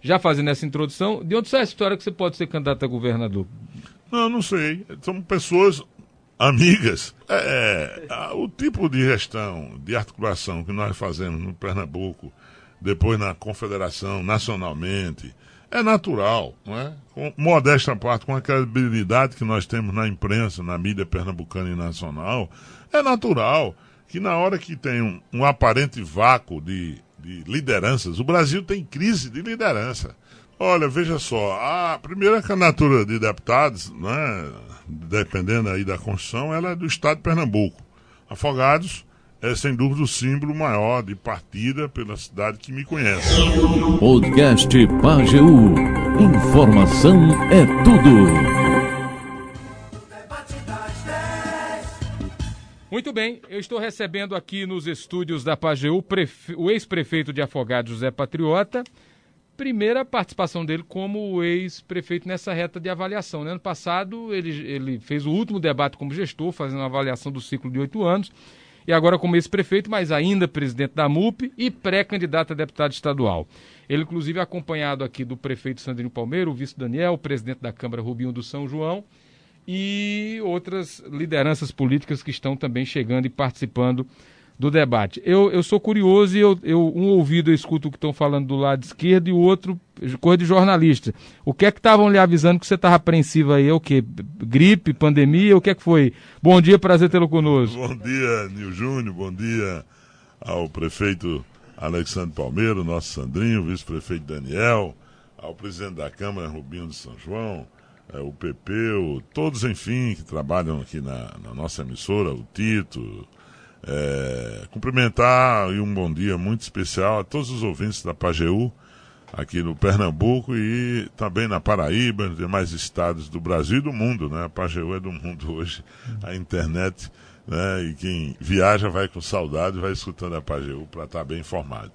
já fazendo essa introdução, de onde sai a história que você pode ser candidato a governador? Não, não sei. São pessoas amigas. É, é, o tipo de gestão, de articulação que nós fazemos no Pernambuco, depois na Confederação, nacionalmente, é natural, não é? Com modesta parte, com a credibilidade que nós temos na imprensa, na mídia pernambucana e nacional, é natural que na hora que tem um, um aparente vácuo de, de lideranças, o Brasil tem crise de liderança. Olha, veja só, a primeira candidatura de deputados, né, dependendo aí da Constituição, ela é do Estado de Pernambuco. Afogados é sem dúvida o símbolo maior de partida pela cidade que me conhece. Podcast Pageu. Informação é tudo. Muito bem, eu estou recebendo aqui nos estúdios da Pageu o ex-prefeito de Afogados, José Patriota. Primeira participação dele como ex-prefeito nessa reta de avaliação. No né? ano passado, ele, ele fez o último debate como gestor, fazendo uma avaliação do ciclo de oito anos e agora como ex-prefeito, mas ainda presidente da MUP e pré-candidato a deputado estadual. Ele, inclusive, acompanhado aqui do prefeito Sandrinho Palmeiro, o vice Daniel, o presidente da Câmara Rubinho do São João e outras lideranças políticas que estão também chegando e participando do debate. Eu, eu sou curioso e eu, eu, um ouvido eu escuto o que estão falando do lado esquerdo e o outro coisa de jornalista. O que é que estavam lhe avisando que você estava apreensivo aí? É o quê? Gripe, pandemia? O que é que foi? Bom dia, prazer tê-lo conosco. Bom dia, Nil Júnior. Bom dia ao prefeito Alexandre Palmeiro, nosso Sandrinho, vice-prefeito Daniel, ao presidente da Câmara, Rubinho de São João, o PP, o, todos, enfim, que trabalham aqui na, na nossa emissora, o Tito, é, cumprimentar e um bom dia muito especial a todos os ouvintes da Pajeú, aqui no Pernambuco e também na Paraíba, nos demais estados do Brasil e do mundo, né? A Pajeú é do mundo hoje, a internet, né? E quem viaja vai com saudade, vai escutando a Pajeú para estar tá bem informado.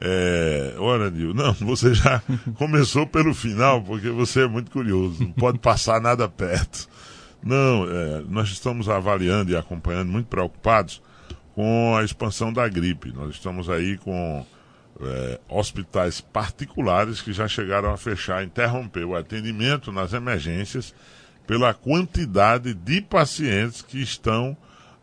É, ora, Nil, não, você já começou pelo final, porque você é muito curioso, não pode passar nada perto. Não, é, nós estamos avaliando e acompanhando, muito preocupados, com a expansão da gripe. Nós estamos aí com é, hospitais particulares que já chegaram a fechar, interromper o atendimento nas emergências pela quantidade de pacientes que estão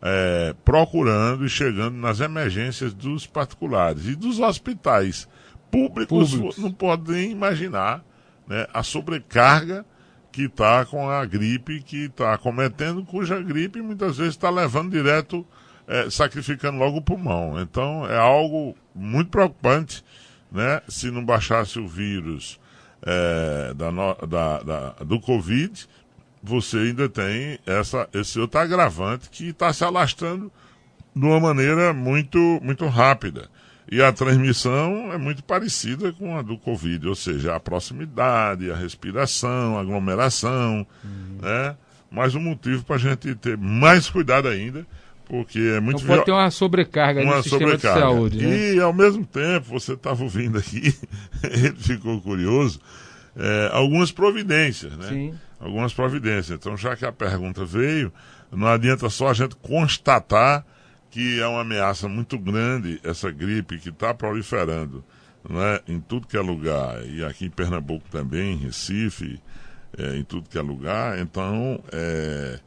é, procurando e chegando nas emergências dos particulares e dos hospitais públicos. públicos. Não podem imaginar né, a sobrecarga que está com a gripe que está cometendo, cuja gripe muitas vezes está levando direto é, sacrificando logo o pulmão. Então é algo muito preocupante, né? Se não baixasse o vírus é, da, da, da, do Covid, você ainda tem essa, esse outro agravante que está se alastrando de uma maneira muito, muito rápida. E a transmissão é muito parecida com a do Covid, ou seja, a proximidade, a respiração, a aglomeração, uhum. né? Mais um motivo para a gente ter mais cuidado ainda porque é muito então pode ter uma sobrecarga uma no sistema sobrecarga. de saúde. Né? E ao mesmo tempo, você estava ouvindo aqui, ele ficou curioso, é, algumas providências, né? Sim. Algumas providências. Então, já que a pergunta veio, não adianta só a gente constatar que é uma ameaça muito grande essa gripe que está proliferando né, em tudo que é lugar, e aqui em Pernambuco também, em Recife, é, em tudo que é lugar. Então, é,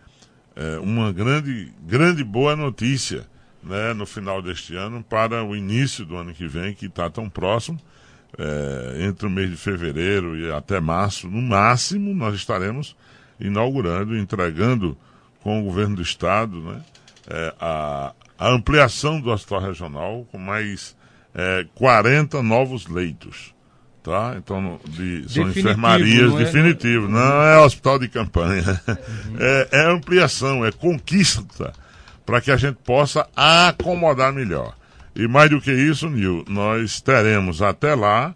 é, uma grande, grande boa notícia né, no final deste ano para o início do ano que vem, que está tão próximo. É, entre o mês de fevereiro e até março, no máximo, nós estaremos inaugurando, entregando com o governo do estado né, é, a, a, ampliação do hospital regional com mais é, 40 novos leitos tá? Então, de, são definitivo, enfermarias não é, definitivas, não, é hospital de campanha. Uhum. É, é, ampliação, é conquista para que a gente possa acomodar melhor. E mais do que isso, Nil, nós teremos até lá,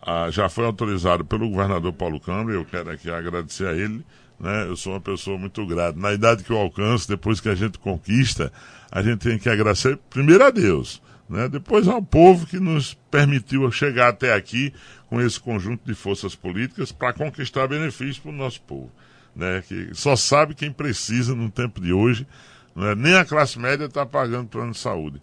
ah, já foi autorizado pelo governador Paulo Câmara, eu quero aqui agradecer a ele, né? Eu sou uma pessoa muito grata. Na idade que eu alcanço, depois que a gente conquista, a gente tem que agradecer primeiro a Deus, né? Depois ao povo que nos permitiu chegar até aqui com esse conjunto de forças políticas para conquistar benefícios para o nosso povo. Né? Que só sabe quem precisa no tempo de hoje, né? nem a classe média está pagando plano de saúde.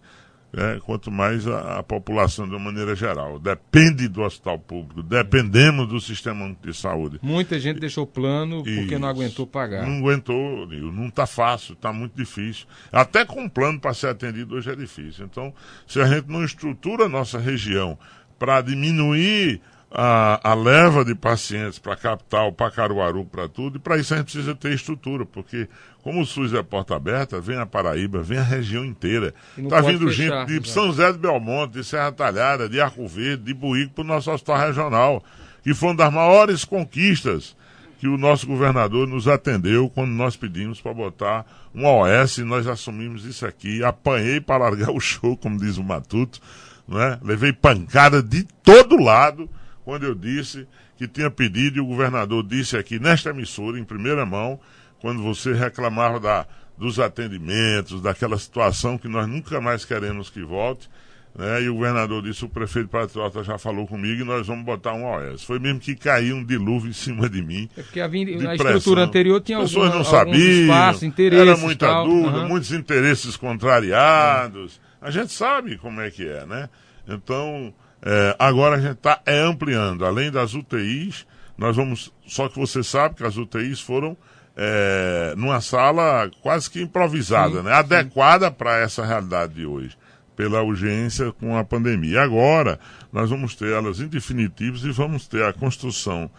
É, quanto mais a, a, população de uma maneira geral. Depende do hospital público, dependemos do sistema de saúde. Muita gente deixou plano porque não aguentou pagar. Não aguentou, não está fácil, está muito difícil. Até com plano para ser atendido hoje é difícil. Então, se a gente não estrutura a nossa região para diminuir a, a leva de pacientes para a capital, para Caruaru, para tudo, e para isso a gente precisa ter estrutura, porque como o SUS é porta aberta, vem a Paraíba, vem a região inteira. Está vindo fechar, gente de São José do Belmonte, de Serra Talhada, de Arco Verde, de Buíque para o nosso hospital regional, que foi uma das maiores conquistas que o nosso governador nos atendeu quando nós pedimos para botar um OS, nós assumimos isso aqui, apanhei para largar o show, como diz o Matuto, né? levei pancada de todo lado, quando eu disse que tinha pedido, e o governador disse aqui nesta emissora, em primeira mão, quando você reclamava da, dos atendimentos, daquela situação que nós nunca mais queremos que volte. Né? E o governador disse: o prefeito Patriota já falou comigo e nós vamos botar um OS. Foi mesmo que caiu um dilúvio em cima de mim. É porque a, a estrutura anterior tinha As pessoas não sabiam, espaço, era muita tal, dúvida, uhum. muitos interesses contrariados. A gente sabe como é que é, né? Então, é, agora a gente está é, ampliando. Além das UTIs, nós vamos. Só que você sabe que as UTIs foram é, numa sala quase que improvisada, sim, né? adequada para essa realidade de hoje, pela urgência com a pandemia. Agora, nós vamos ter elas em definitivos e vamos ter a construção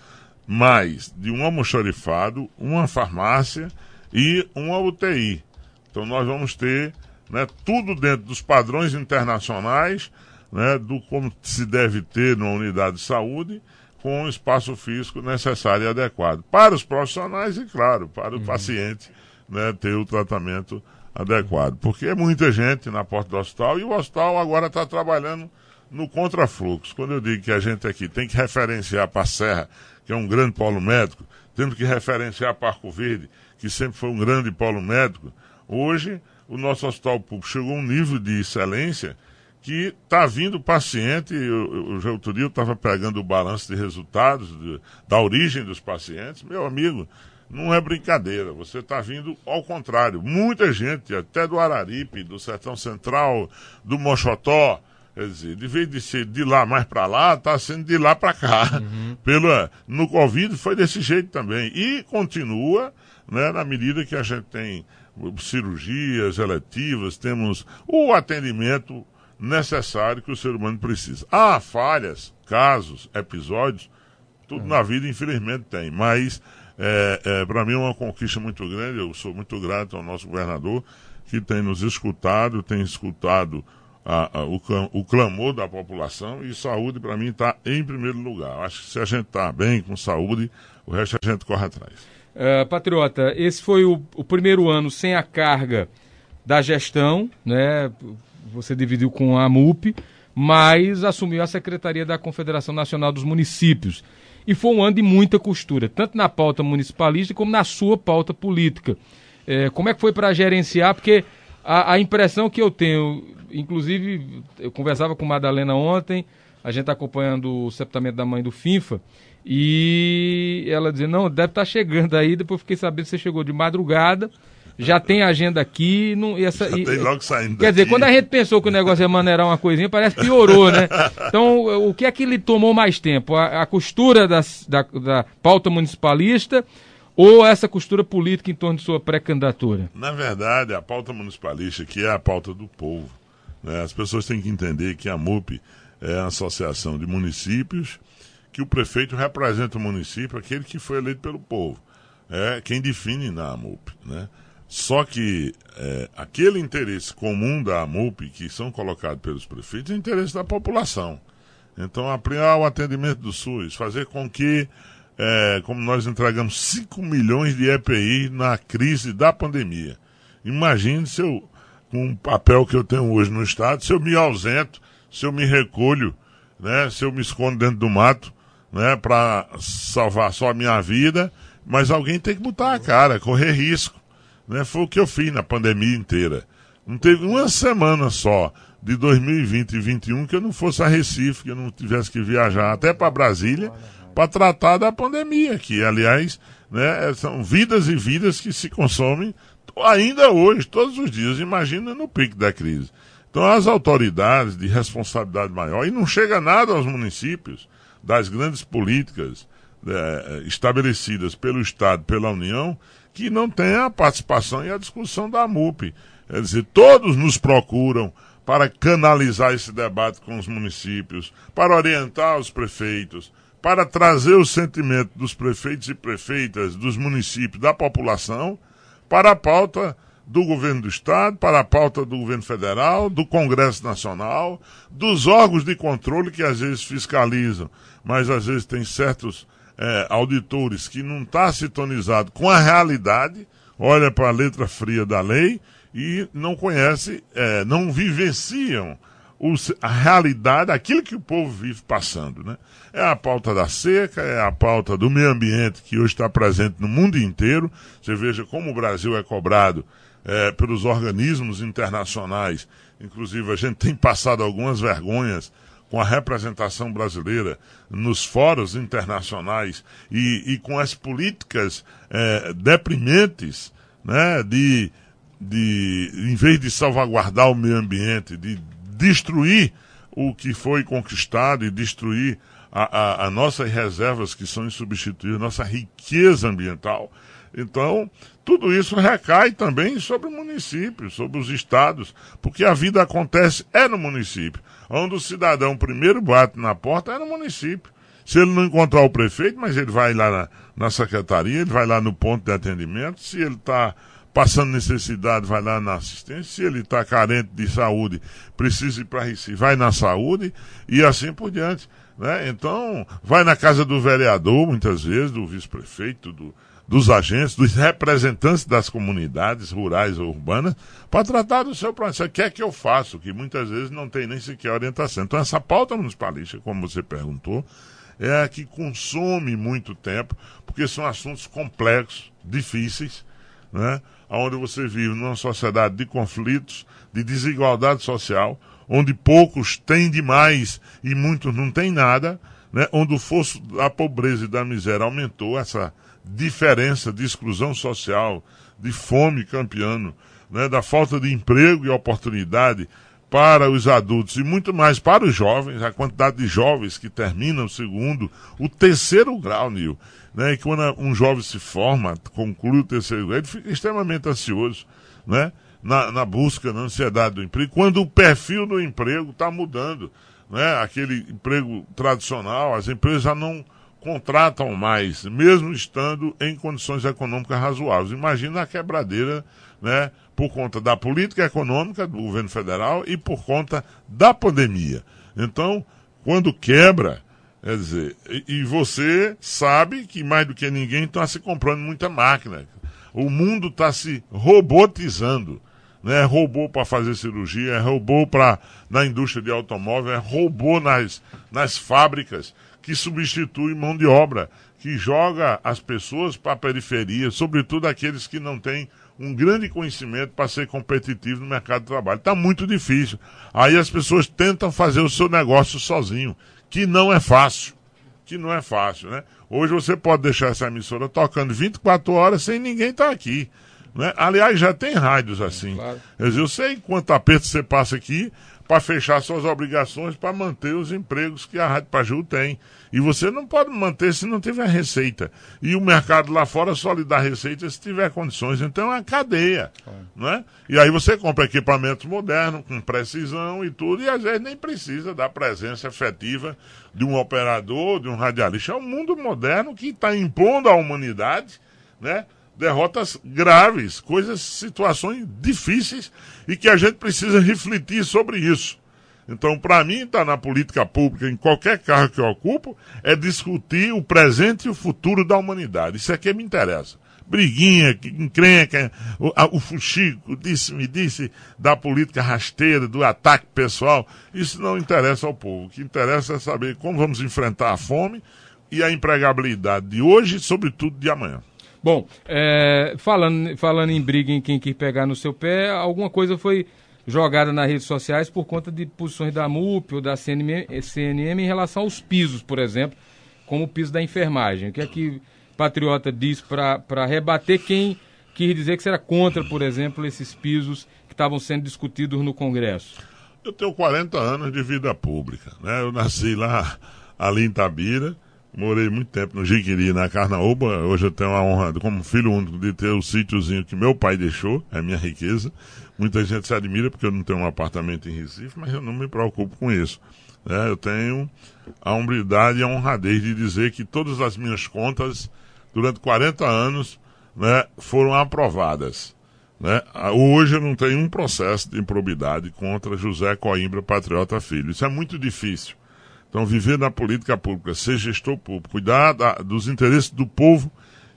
mais de um almoxarifado, uma farmácia e uma UTI. Então, nós vamos ter né, tudo dentro dos padrões internacionais né, do como se deve ter numa unidade de saúde, com o espaço físico necessário e adequado. Para os profissionais e, claro, para o uhum. paciente né, ter o tratamento adequado. Porque é muita gente na porta do hospital e o hospital agora está trabalhando no contrafluxo. Quando eu digo que a gente aqui tem que referenciar para a Serra, que é um grande polo médico, temos que referenciar para Arco Verde, que sempre foi um grande polo médico, hoje o nosso hospital público chegou a um nível de excelência que está vindo paciente, eu, eu, outro dia eu estava pegando o balanço de resultados de, da origem dos pacientes, meu amigo, não é brincadeira, você está vindo ao contrário, muita gente, até do Araripe, do Sertão Central, do Mochotó, quer dizer, de vez de ser de lá mais para lá, está sendo de lá para cá. Uhum. Pela, no Covid foi desse jeito também, e continua, né, na medida que a gente tem cirurgias eletivas, temos o atendimento necessário que o ser humano precisa. Há falhas, casos, episódios, tudo é. na vida infelizmente tem, mas é, é, para mim é uma conquista muito grande, eu sou muito grato ao nosso governador que tem nos escutado, tem escutado a, a, o, o, clamor da população e saúde para mim está em primeiro lugar. Acho que se a gente está bem com saúde, o resto a gente corre atrás. Uh, Patriota, esse foi o, o primeiro ano sem a carga da gestão, né? Você dividiu com a MUP, mas assumiu a Secretaria da Confederação Nacional dos Municípios. E foi um ano de muita costura, tanto na pauta municipalista como na sua pauta política. É, como é que foi para gerenciar? Porque a, a, impressão que eu tenho, inclusive, eu conversava com Madalena ontem, a gente está acompanhando o sepultamento da mãe do FINFA, e ela dizia, não, deve estar tá chegando aí, depois fiquei sabendo que você chegou de madrugada, já tem agenda aqui. Não, e essa, e, tem logo saindo Quer daqui. dizer, quando a gente pensou que o negócio ia maneirar uma coisinha, parece que piorou, né? Então, o que é que lhe tomou mais tempo? A, a costura das, da, da pauta municipalista ou essa costura política em torno de sua pré-candidatura? Na verdade, a pauta municipalista, que é a pauta do povo, né? as pessoas têm que entender que a MUP é a associação de municípios, que o prefeito representa o município, aquele que foi eleito pelo povo. É quem define na AMUP, né? Só que é, aquele interesse comum da AMUP, que são colocados pelos prefeitos, é interesse da população. Então, ampliar o atendimento do SUS, fazer com que, é, como nós entregamos 5 milhões de EPI na crise da pandemia. Imagine se eu, com o papel que eu tenho hoje no Estado, se eu me ausento, se eu me recolho, né, se eu me escondo dentro do mato, né, para salvar só a minha vida, mas alguém tem que botar a cara, correr risco. Né? Foi o que eu fiz na pandemia inteira. Não teve uma semana só de 2020 e 2021 que eu não fosse a Recife, que eu não tivesse que viajar até para Brasília para tratar da pandemia, que aliás né, são vidas e vidas que se consomem ainda hoje, todos os dias. Imagina no pico da crise. Então, as autoridades de responsabilidade maior, e não chega nada aos municípios das grandes políticas é, estabelecidas pelo Estado, pela União, que não tem a participação e a discussão da MUP. Quer dizer, todos nos procuram para canalizar esse debate com os municípios, para orientar os prefeitos, para trazer o sentimento dos prefeitos e prefeitas, dos municípios, da população, para a pauta do governo do Estado, para a pauta do governo federal, do Congresso Nacional, dos órgãos de controle que às vezes fiscalizam, mas às vezes tem certos é, auditores que não está sintonizado com a realidade, olha para a letra fria da lei e não conhece, é, não vivenciam os, a realidade, aquilo que o povo vive passando. Né? É a pauta da seca, é a pauta do meio ambiente que hoje está presente no mundo inteiro. Você veja como o Brasil é cobrado é, pelos organismos internacionais. Inclusive, a gente tem passado algumas vergonhas com a representação brasileira nos fóruns internacionais e, e com as políticas é, deprimentes né, de, de, em vez de salvaguardar o meio ambiente, de destruir o que foi conquistado e destruir a, a, nossas reservas que são insubstituíveis, nossa riqueza ambiental. Então, tudo isso recai também sobre o município, sobre os estados, porque a vida acontece é no município. Onde o cidadão primeiro bate na porta é no município. Se ele não encontrar o prefeito, mas ele vai lá na, na secretaria, ele vai lá no ponto de atendimento, se ele está passando necessidade, vai lá na assistência, se ele está carente de saúde, precisa ir para Recife, vai na saúde e assim por diante. Né? Então, vai na casa do vereador, muitas vezes, do vice-prefeito, do, dos agentes, dos representantes das comunidades rurais ou urbanas, para tratar do seu problema. O que é que eu faço? Que muitas vezes não tem nem sequer orientação. Então, essa pauta municipalista, como você perguntou, é a que consome muito tempo, porque são assuntos complexos, difíceis, né? onde você vive numa sociedade de conflitos, de desigualdade social, onde poucos têm demais e muitos não têm nada, né? onde o fosso da pobreza e da miséria aumentou, essa diferença de exclusão social, de fome campeando, né, da falta de emprego e oportunidade para os adultos e muito mais para os jovens, a quantidade de jovens que terminam o segundo, o terceiro grau, Nil. Né, e quando um jovem se forma, conclui o terceiro grau, ele fica extremamente ansioso, né? Na, na busca, na ansiedade do emprego, quando o perfil do emprego está mudando. Né? Aquele emprego tradicional, as empresas já não contratam mais, mesmo estando em condições econômicas razoáveis. Imagina a quebradeira, né, por conta da política econômica do governo federal e por conta da pandemia. Então, quando quebra, quer dizer, e, você sabe que mais do que ninguém está se comprando muita máquina. O mundo está se robotizando. Né? É robô para fazer cirurgia, é robô na indústria de automóvel, é robô nas, nas fábricas que substitui mão de obra, que joga as pessoas para a periferia, sobretudo aqueles que não têm um grande conhecimento para ser competitivo no mercado de trabalho. Está muito difícil. Aí as pessoas tentam fazer o seu negócio sozinho, que não é fácil. Que não é fácil, né? Hoje você pode deixar essa emissora tocando 24 horas sem ninguém estar tá aqui. Né? Aliás, já tem rádios assim. Claro. Eu sei quanto aperto você passa aqui, para fechar suas obrigações para manter os empregos que a Rádio Paju tem. E você não pode manter se não tiver receita. E o mercado lá fora só lhe dá receita se tiver condições. Então é uma cadeia. É. Não é? E aí você compra equipamento moderno, com precisão e tudo, e às vezes nem precisa da presença efetiva de um operador, de um radialista. É um mundo moderno que está impondo à humanidade, né? Derrotas graves, coisas, situações difíceis e que a gente precisa refletir sobre isso. Então, para mim, estar tá na política pública, em qualquer cargo que eu ocupo, é discutir o presente e o futuro da humanidade. Isso é que me interessa. Briguinha, encrenca, o, o fuxico disse, me disse da política rasteira, do ataque pessoal. Isso não interessa ao povo. O que interessa é saber como vamos enfrentar a fome e a empregabilidade de hoje sobretudo, de amanhã. Bom, é, falando, falando em briga em quem quer pegar no seu pé, alguma coisa foi jogada nas redes sociais por conta de posições da MUP ou da CNM, CNM em relação aos pisos, por exemplo, como o piso da enfermagem. O que é que Patriota diz para rebater quem quis dizer que será contra, por exemplo, esses pisos que estavam sendo discutidos no Congresso? Eu tenho 40 anos de vida pública. Né? Eu nasci lá, ali em Tabira, morei muito tempo no Jiquiri, na Carnaúba. Hoje eu tenho a honra, como filho único, de ter o sítiozinho que meu pai deixou, é minha riqueza. Muita gente se admira porque eu não tenho um apartamento em Recife, mas eu não me preocupo com isso. Né? Eu tenho a hombridade e a honradez de dizer que todas as minhas contas, durante 40 anos, né, foram aprovadas. Né? Hoje eu não tenho um processo de improbidade contra José Coimbra Patriota Filho. Isso é muito difícil. Então, viver na política pública, ser gestor público, cuidar da, dos interesses do povo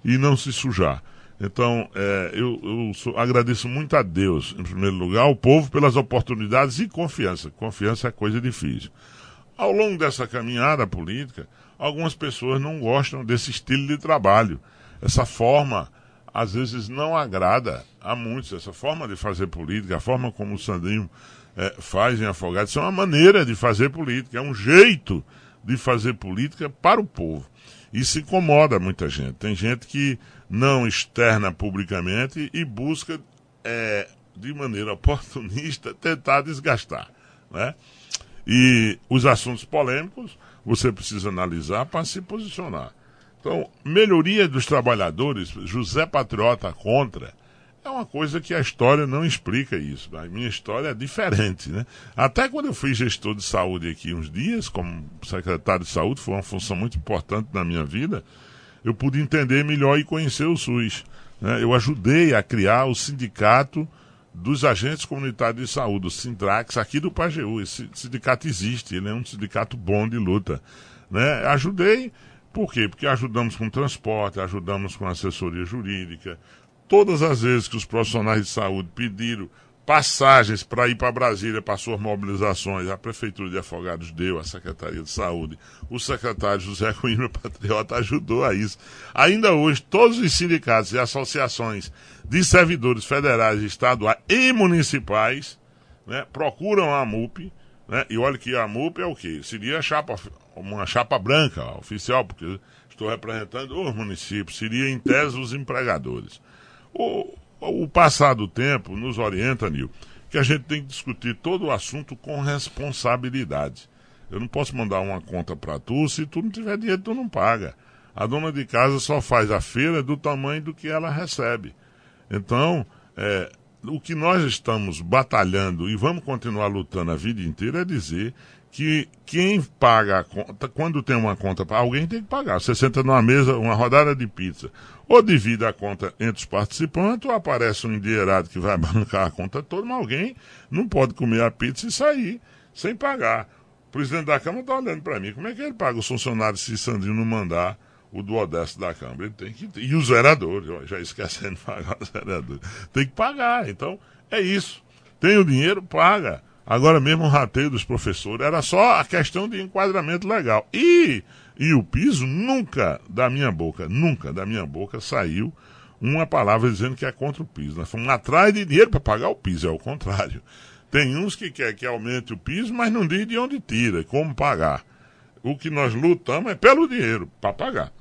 e não se sujar. Então, é, eu, eu sou, agradeço muito a Deus, em primeiro lugar, ao povo pelas oportunidades e confiança. Confiança é coisa difícil. Ao longo dessa caminhada política, algumas pessoas não gostam desse estilo de trabalho. Essa forma, às vezes, não agrada a muitos. Essa forma de fazer política, a forma como o Sandrinho é, faz em Afogados, isso é uma maneira de fazer política, é um jeito de fazer política para o povo. Isso incomoda muita gente. Tem gente que não externa publicamente e busca, é, de maneira oportunista, tentar desgastar. Né? E os assuntos polêmicos você precisa analisar para se posicionar. Então, melhoria dos trabalhadores, José Patriota contra, é uma coisa que a história não explica isso. A minha história é diferente, né? Até quando eu fui gestor de saúde aqui uns dias, como secretário de saúde, foi uma função muito importante na minha vida, eu pude entender melhor e conhecer o SUS. Né? Eu ajudei a criar o sindicato dos agentes comunitários de saúde, o Sintrax, aqui do Pajeú. Esse sindicato existe, ele é um sindicato bom de luta. Né? Ajudei, por quê? Porque ajudamos com transporte, ajudamos com assessoria jurídica. Todas as vezes que os profissionais de saúde pediram passagens para ir para Brasília para suas mobilizações, a Prefeitura de Afogados deu, a Secretaria de Saúde, o secretário José Coimbra Patriota ajudou a isso. Ainda hoje, todos os sindicatos e associações de servidores federais, estaduais e municipais né, procuram a MUP, né, e olha que a MUP é o quê? Seria chapa, uma chapa branca oficial, porque estou representando os municípios, seria em tese os empregadores. O, o passar do tempo nos orienta, Nil, que a gente tem que discutir todo o assunto com responsabilidade. Eu não posso mandar uma conta para tu, se tu não tiver dinheiro, tu não paga. A dona de casa só faz a feira do tamanho do que ela recebe. Então, é, o que nós estamos batalhando e vamos continuar lutando a vida inteira é dizer que quem paga a conta, quando tem uma conta, alguém tem que pagar. Você senta numa mesa, uma rodada de pizza, ou divide a conta entre os participantes, ou aparece um endinheirado que vai bancar a conta toda, mas alguém não pode comer a pizza e sair sem pagar. O presidente da Câmara está olhando para mim. Como é que ele paga os funcionários se Sandrinho não mandar o duodécimo da Câmara? Ele tem que. E os vereadores, já esquecendo de pagar os vereadores. Tem que pagar. Então, é isso. Tem o dinheiro, paga. Agora mesmo o rateio dos professores era só a questão de enquadramento legal. E, e o piso nunca da minha boca, nunca da minha boca saiu uma palavra dizendo que é contra o piso. Nós fomos atrás de dinheiro para pagar o piso, é o contrário. Tem uns que quer que aumente o piso, mas não diz de onde tira, como pagar. O que nós lutamos é pelo dinheiro, para pagar.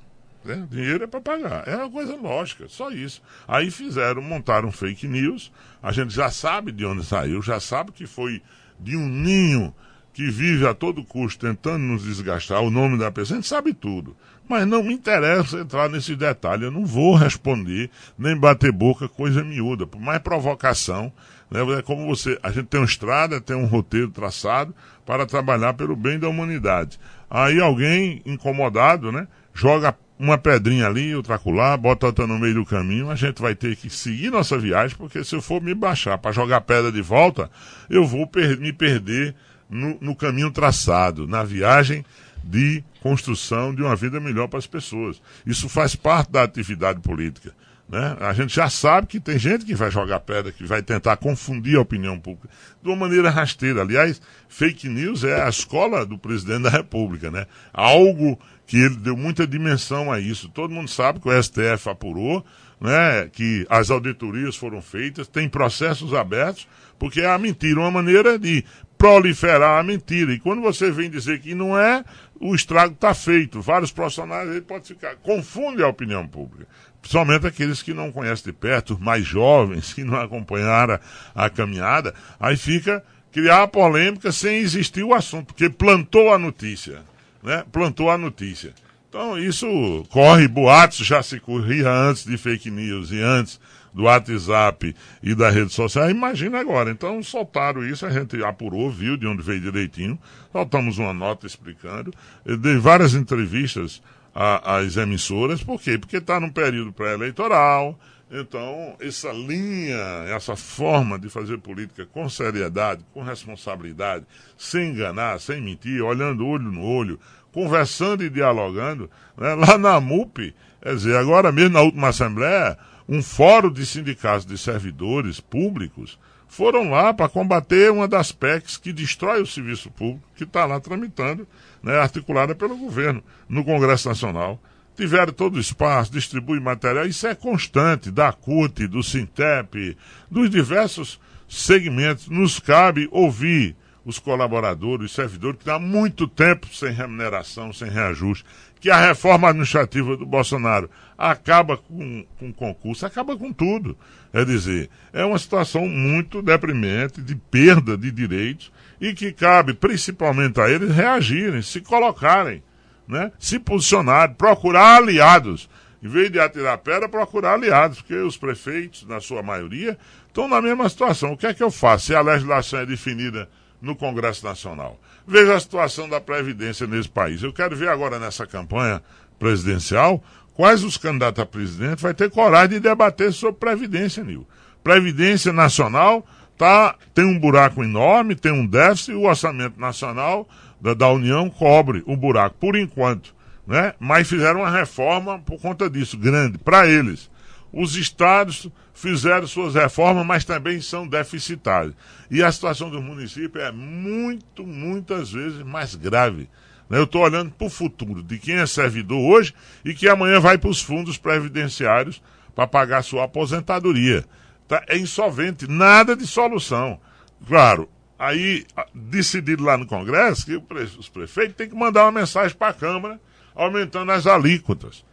Né? Dinheiro é para pagar. É uma coisa lógica, só isso. Aí fizeram, montaram fake news. A gente já sabe de onde saiu, já sabe que foi de um ninho que vive a todo custo tentando nos desgastar o nome da pessoa. A gente sabe tudo. Mas não me interessa entrar nesse detalhe. Eu não vou responder, nem bater boca, coisa miúda. Por mais provocação, né? é como você. A gente tem uma estrada, tem um roteiro traçado para trabalhar pelo bem da humanidade. Aí alguém incomodado, né? Joga uma pedrinha ali, outra acolá, bota outra no meio do caminho, a gente vai ter que seguir nossa viagem, porque se eu for me baixar para jogar pedra de volta, eu vou per me perder no, no, caminho traçado, na viagem de construção de uma vida melhor para as pessoas. Isso faz parte da atividade política. Né? A gente já sabe que tem gente que vai jogar pedra, que vai tentar confundir a opinião pública de uma maneira rasteira. Aliás, fake news é a escola do presidente da República. Né? Algo que ele deu muita dimensão a isso. Todo mundo sabe que o STF apurou, né, que as auditorias foram feitas, tem processos abertos, porque é a mentira, uma maneira de proliferar a mentira. E quando você vem dizer que não é, o estrago está feito. Vários profissionais ele pode ficar. Confunde a opinião pública. Principalmente aqueles que não conhecem de perto, mais jovens, que não acompanharam a, a caminhada, aí fica criar a polêmica sem existir o assunto, porque plantou a notícia, né? Plantou a notícia. Então isso corre, boatos já se corria antes de fake news e antes do WhatsApp e da rede social, imagina agora. Então soltaram isso, a gente apurou, viu de onde veio direitinho, soltamos uma nota explicando, dei várias entrevistas às emissoras, por quê? Porque está num período pré-eleitoral, então, essa linha, essa forma de fazer política com seriedade, com responsabilidade, sem enganar, sem mentir, olhando olho no olho, conversando e dialogando, né? lá na MUP, quer dizer, agora mesmo na última Assembleia, um fórum de sindicatos de servidores públicos foram lá para combater uma das PECs que destrói o serviço público, que está lá tramitando, né, articulada pelo governo no Congresso Nacional. Tiveram todo o espaço, distribui material, isso é constante, da CUT, do Sintep, dos diversos segmentos. Nos cabe ouvir os colaboradores, os servidores, que há muito tempo sem remuneração, sem reajuste, que a reforma administrativa do Bolsonaro acaba com, com concurso, acaba com tudo. É dizer, é uma situação muito deprimente, de perda de direitos, e que cabe principalmente a eles reagirem, se colocarem, né? se posicionarem, procurar aliados. Em vez de atirar pedra, procurar aliados, porque os prefeitos, na sua maioria, estão na mesma situação. O que é que eu faço se a legislação é definida no Congresso Nacional. Veja a situação da Previdência nesse país. Eu quero ver agora nessa campanha presidencial quais os candidatos a presidente vai ter coragem de debater sobre Previdência, Nil. Previdência Nacional tá, tem um buraco enorme, tem um déficit, e o orçamento nacional da, da União cobre o buraco, por enquanto. Né? Mas fizeram uma reforma por conta disso, grande, para eles. Os estados fizeram suas reformas, mas também são deficitários. E a situação do município é muito, muitas vezes mais grave. Né? Eu estou olhando para o futuro de quem é servidor hoje e que amanhã vai para os fundos previdenciários para pagar sua aposentadoria. Tá? É insolvente, nada de solução. Claro, aí decidido lá no Congresso que os prefeitos têm que mandar uma mensagem para a Câmara aumentando as alíquotas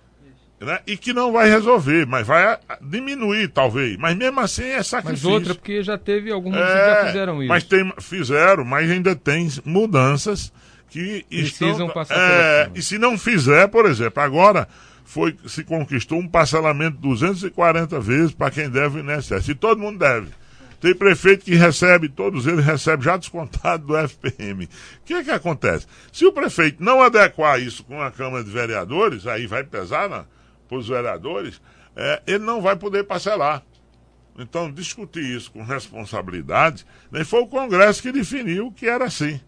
né? E que não vai resolver, mas vai diminuir, talvez. Mas mesmo assim é sacrifício. Mas outra, porque já teve alguns é, que já fizeram isso. Mas tem, fizeram, mas ainda tem mudanças que precisam estão, passar é, E se não fizer, por exemplo, agora foi se conquistou um parcelamento 240 vezes para quem deve o INSS. E todo mundo deve. Tem prefeito que recebe, todos eles recebem já descontado do FPM. O que é que acontece? Se o prefeito não adequar isso com a Câmara de Vereadores, aí vai pesar na, para os vereadores, é, ele não vai poder parcelar. Então, discutir isso com responsabilidade, nem foi o Congresso que definiu que era assim.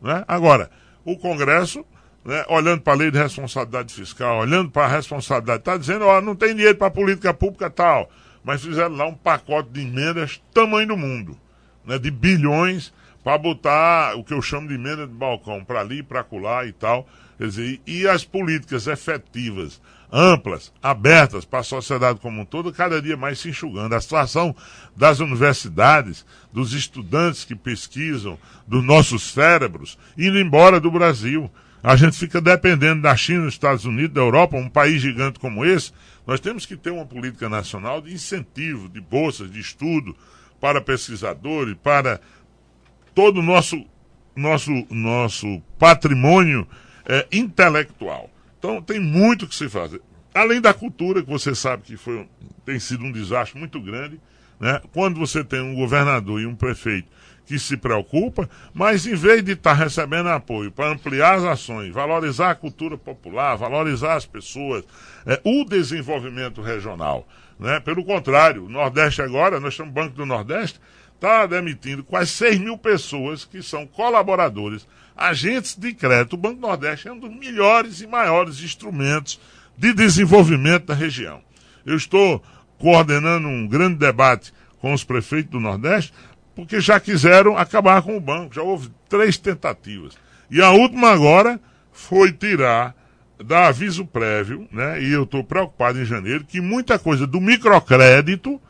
Né? Agora, o Congresso, né, olhando para a lei de responsabilidade fiscal, olhando para a responsabilidade, está dizendo, ó, não tem dinheiro para política pública tal, mas fizeram lá um pacote de emendas tamanho do mundo, né, de bilhões, para botar o que eu chamo de emenda de balcão, para ali, para acolá e tal. Quer dizer, e as políticas efetivas amplas, abertas para a sociedade como um todo, cada dia mais se enxugando. A situação das universidades, dos estudantes que pesquisam, dos nossos cérebros, indo embora do Brasil. A gente fica dependendo da China, dos Estados Unidos, da Europa, um país gigante como esse. Nós temos que ter uma política nacional de incentivo, de bolsas, de estudo para pesquisadores, para todo o nosso, nosso, nosso patrimônio é, intelectual. Então tem muito que se fazer. Além da cultura, que você sabe que foi, tem sido um desastre muito grande, né? quando você tem um governador e um prefeito que se preocupa, mas em vez de estar tá recebendo apoio para ampliar as ações, valorizar a cultura popular, valorizar as pessoas, é, o desenvolvimento regional. Né? Pelo contrário, o Nordeste agora, nós estamos Banco do Nordeste, está demitindo quase 6 mil pessoas que são colaboradores agentes de crédito. O Banco Nordeste é um dos melhores e maiores instrumentos de desenvolvimento da região. Eu estou coordenando um grande debate com os prefeitos do Nordeste, porque já quiseram acabar com o banco. Já houve três tentativas. E a última agora foi tirar da aviso prévio, né? E eu estou preocupado em janeiro que muita coisa do microcrédito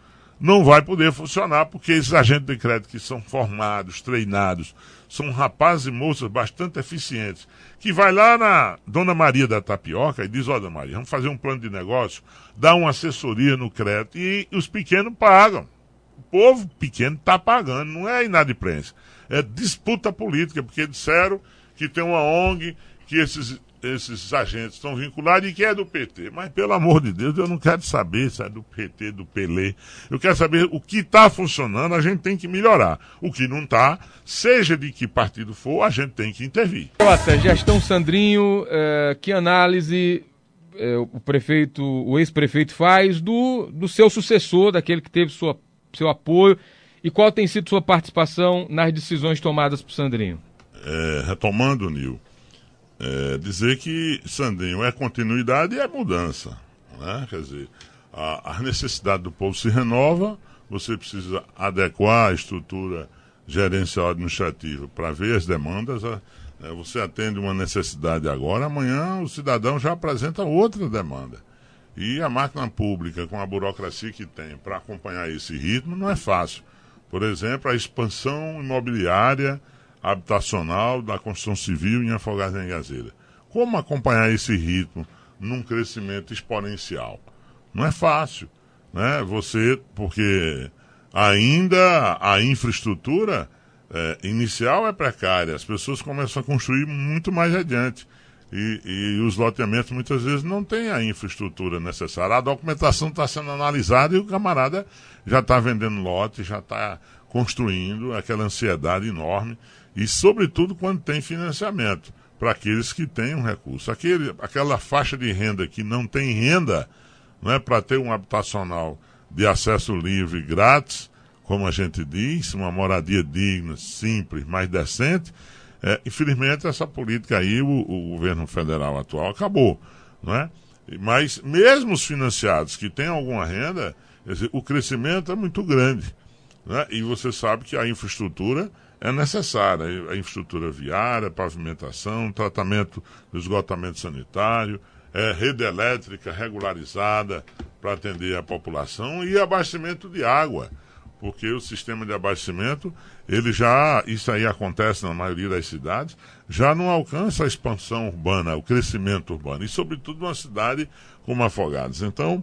não vai poder funcionar, porque esses agentes de crédito que são formados, treinados, são rapazes e moças bastante eficientes, que vai lá na Dona Maria da Tapioca e diz, ó, Dona Maria, vamos fazer um plano de negócio, dá uma assessoria no crédito e os pequenos pagam. o povo pequeno está pagando, não é inadimplência. É disputa política, porque disseram que tem uma ONG, que esses, esses agentes estão vinculados e que é do PT. Mas, pelo amor de Deus, eu não quero saber se é do PT, do Pelé. Eu quero saber o que está funcionando, a gente tem que melhorar. O que não está, seja de que partido for, a gente tem que intervir. Nossa, gestão Sandrinho, eh, que análise eh, o prefeito, o ex-prefeito faz do, do seu sucessor, daquele que teve sua, seu apoio, e qual tem sido sua participação nas decisões tomadas por Sandrinho? É, retomando, Nil, é, dizer que Sandrinho é continuidade e é mudança. Né? Quer dizer, a, a necessidade do povo se renova, você precisa adequar a estrutura gerencial administrativa para ver as demandas. A, é, você atende uma necessidade agora, amanhã o cidadão já apresenta outra demanda. E a máquina pública, com a burocracia que tem para acompanhar esse ritmo, não é fácil. Por exemplo, a expansão imobiliária habitacional da construção civil em Afogados da Engazeira. Como acompanhar esse ritmo num crescimento exponencial? Não é fácil, né? Você, porque ainda a infraestrutura é, inicial é precária, as pessoas começam a construir muito mais adiante. E, e os loteamentos muitas vezes não têm a infraestrutura necessária. A documentação está sendo analisada e o camarada já está vendendo lote, já está construindo aquela ansiedade enorme. E, sobretudo, quando tem financiamento para aqueles que têm um recurso. Aquele, aquela faixa de renda que não tem renda, não é para ter um habitacional de acesso livre grátis, como a gente diz, uma moradia digna, simples, mais decente. É, infelizmente, essa política aí, o, o, governo federal atual acabou. Não é? Mas, mesmo os financiados que têm alguma renda, o crescimento é muito grande. Né? E você sabe que a infraestrutura é necessária a infraestrutura viária, pavimentação, tratamento do esgotamento sanitário, é, rede elétrica regularizada para atender a população e abastecimento de água porque o sistema de abastecimento, ele já, isso aí acontece na maioria das cidades, já não alcança a expansão urbana, o crescimento urbano, e sobretudo numa cidade como Afogados. Então,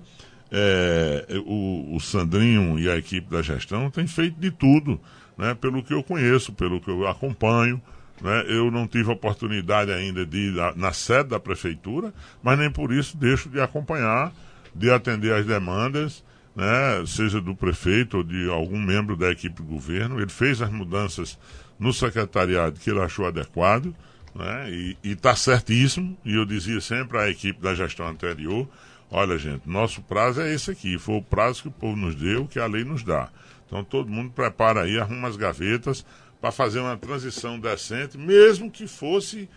é, o, o, Sandrinho e a equipe da gestão têm feito de tudo, né, pelo que eu conheço, pelo que eu acompanho. Né, eu não tive oportunidade ainda de ir na, sede da prefeitura, mas nem por isso deixo de acompanhar, de atender às demandas né, seja do prefeito ou de algum membro da equipe do governo. Ele fez as mudanças no secretariado que ele achou adequado, né, e está certíssimo. E eu dizia sempre à equipe da gestão anterior: olha, gente, nosso prazo é esse aqui. Foi o prazo que o povo nos deu, que a lei nos dá. Então todo mundo prepara aí, arruma as gavetas para fazer uma transição decente, mesmo que fosse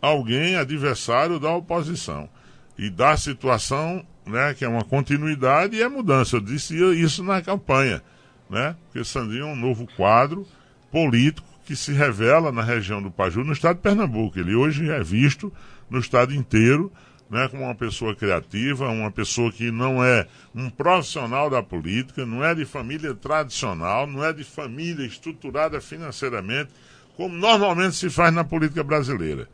alguém adversário da oposição. E da situação né, que é uma continuidade e é mudança. Eu disse isso na campanha, né? Porque Sandrinho é um novo quadro político que se revela na região do Paju, no estado de Pernambuco. Ele hoje é visto no estado inteiro, né, como uma pessoa criativa, uma pessoa que não é um profissional da política, não é de família tradicional, não é de família estruturada financeiramente, como normalmente se faz na política brasileira.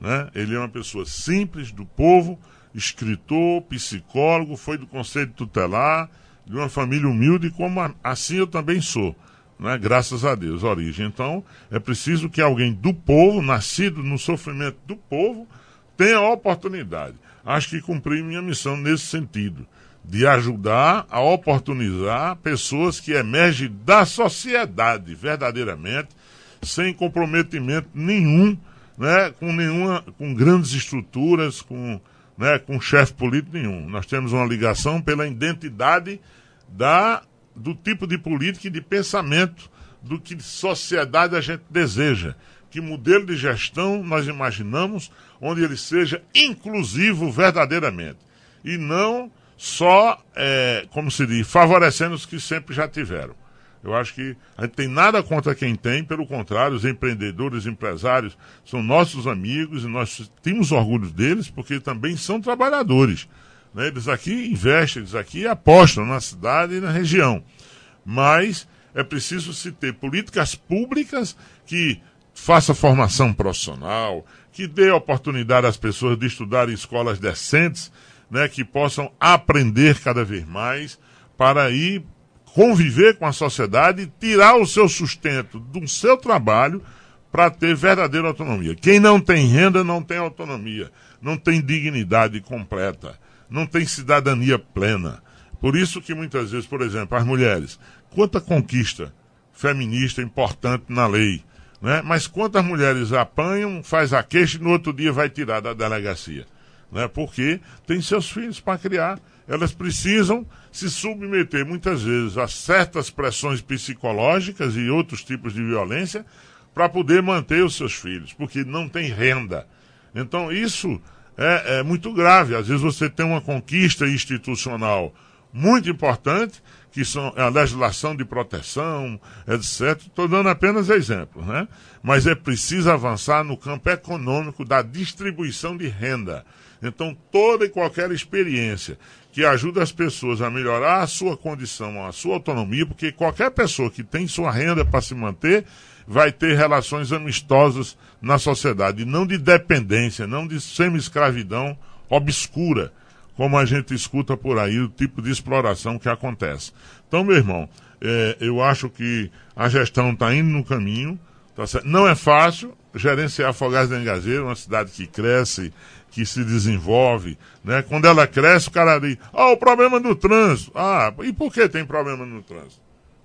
Né? Ele é uma pessoa simples, do povo, escritor, psicólogo, foi do Conselho Tutelar, de uma família humilde, como assim eu também sou. Né? Graças a Deus, origem. Então, é preciso que alguém do povo, nascido no sofrimento do povo, tenha a oportunidade. Acho que cumpri minha missão nesse sentido, de ajudar a oportunizar pessoas que emergem da sociedade verdadeiramente, sem comprometimento nenhum, né? com nenhuma, com grandes estruturas, com né, com chefe político nenhum. Nós temos uma ligação pela identidade da, do tipo de política e de pensamento do que sociedade a gente deseja. Que modelo de gestão nós imaginamos onde ele seja inclusivo verdadeiramente. E não só, é, como se diz, favorecendo os que sempre já tiveram. Eu acho que a gente tem nada contra quem tem, pelo contrário, os empreendedores, empresários são nossos amigos e nós temos orgulho deles porque também são trabalhadores. Né? Eles aqui investem, eles aqui apostam na cidade e na região. Mas é preciso se ter políticas públicas que faça formação profissional, que dê oportunidade às pessoas de estudar em escolas decentes, né, que possam aprender cada vez mais para ir conviver com a sociedade tirar o seu sustento do seu trabalho para ter verdadeira autonomia. Quem não tem renda não tem autonomia, não tem dignidade completa, não tem cidadania plena. Por isso que muitas vezes, por exemplo, as mulheres, quanta conquista feminista importante na lei, né? mas quantas mulheres apanham, faz a queixa e no outro dia vai tirar da delegacia. Né? Porque tem seus filhos para criar. Elas precisam se submeter muitas vezes a certas pressões psicológicas e outros tipos de violência para poder manter os seus filhos, porque não tem renda. Então isso é, é muito grave. Às vezes você tem uma conquista institucional muito importante, que são a legislação de proteção, etc. Estou dando apenas exemplos, né? Mas é preciso avançar no campo econômico da distribuição de renda. Então, toda e qualquer experiência que ajuda as pessoas a melhorar a sua condição, a sua autonomia, porque qualquer pessoa que tem sua renda para se manter vai ter relações amistosas na sociedade, não de dependência, não de semi-escravidão obscura, como a gente escuta por aí, o tipo de exploração que acontece. Então, meu irmão, é, eu acho que a gestão está indo no caminho, tá não é fácil gerenciar Fogares de Engazeiro, uma cidade que cresce, que se desenvolve, né? Quando ela cresce, o cara diz, ah, o problema do trânsito. Ah, e por que tem problema no trânsito?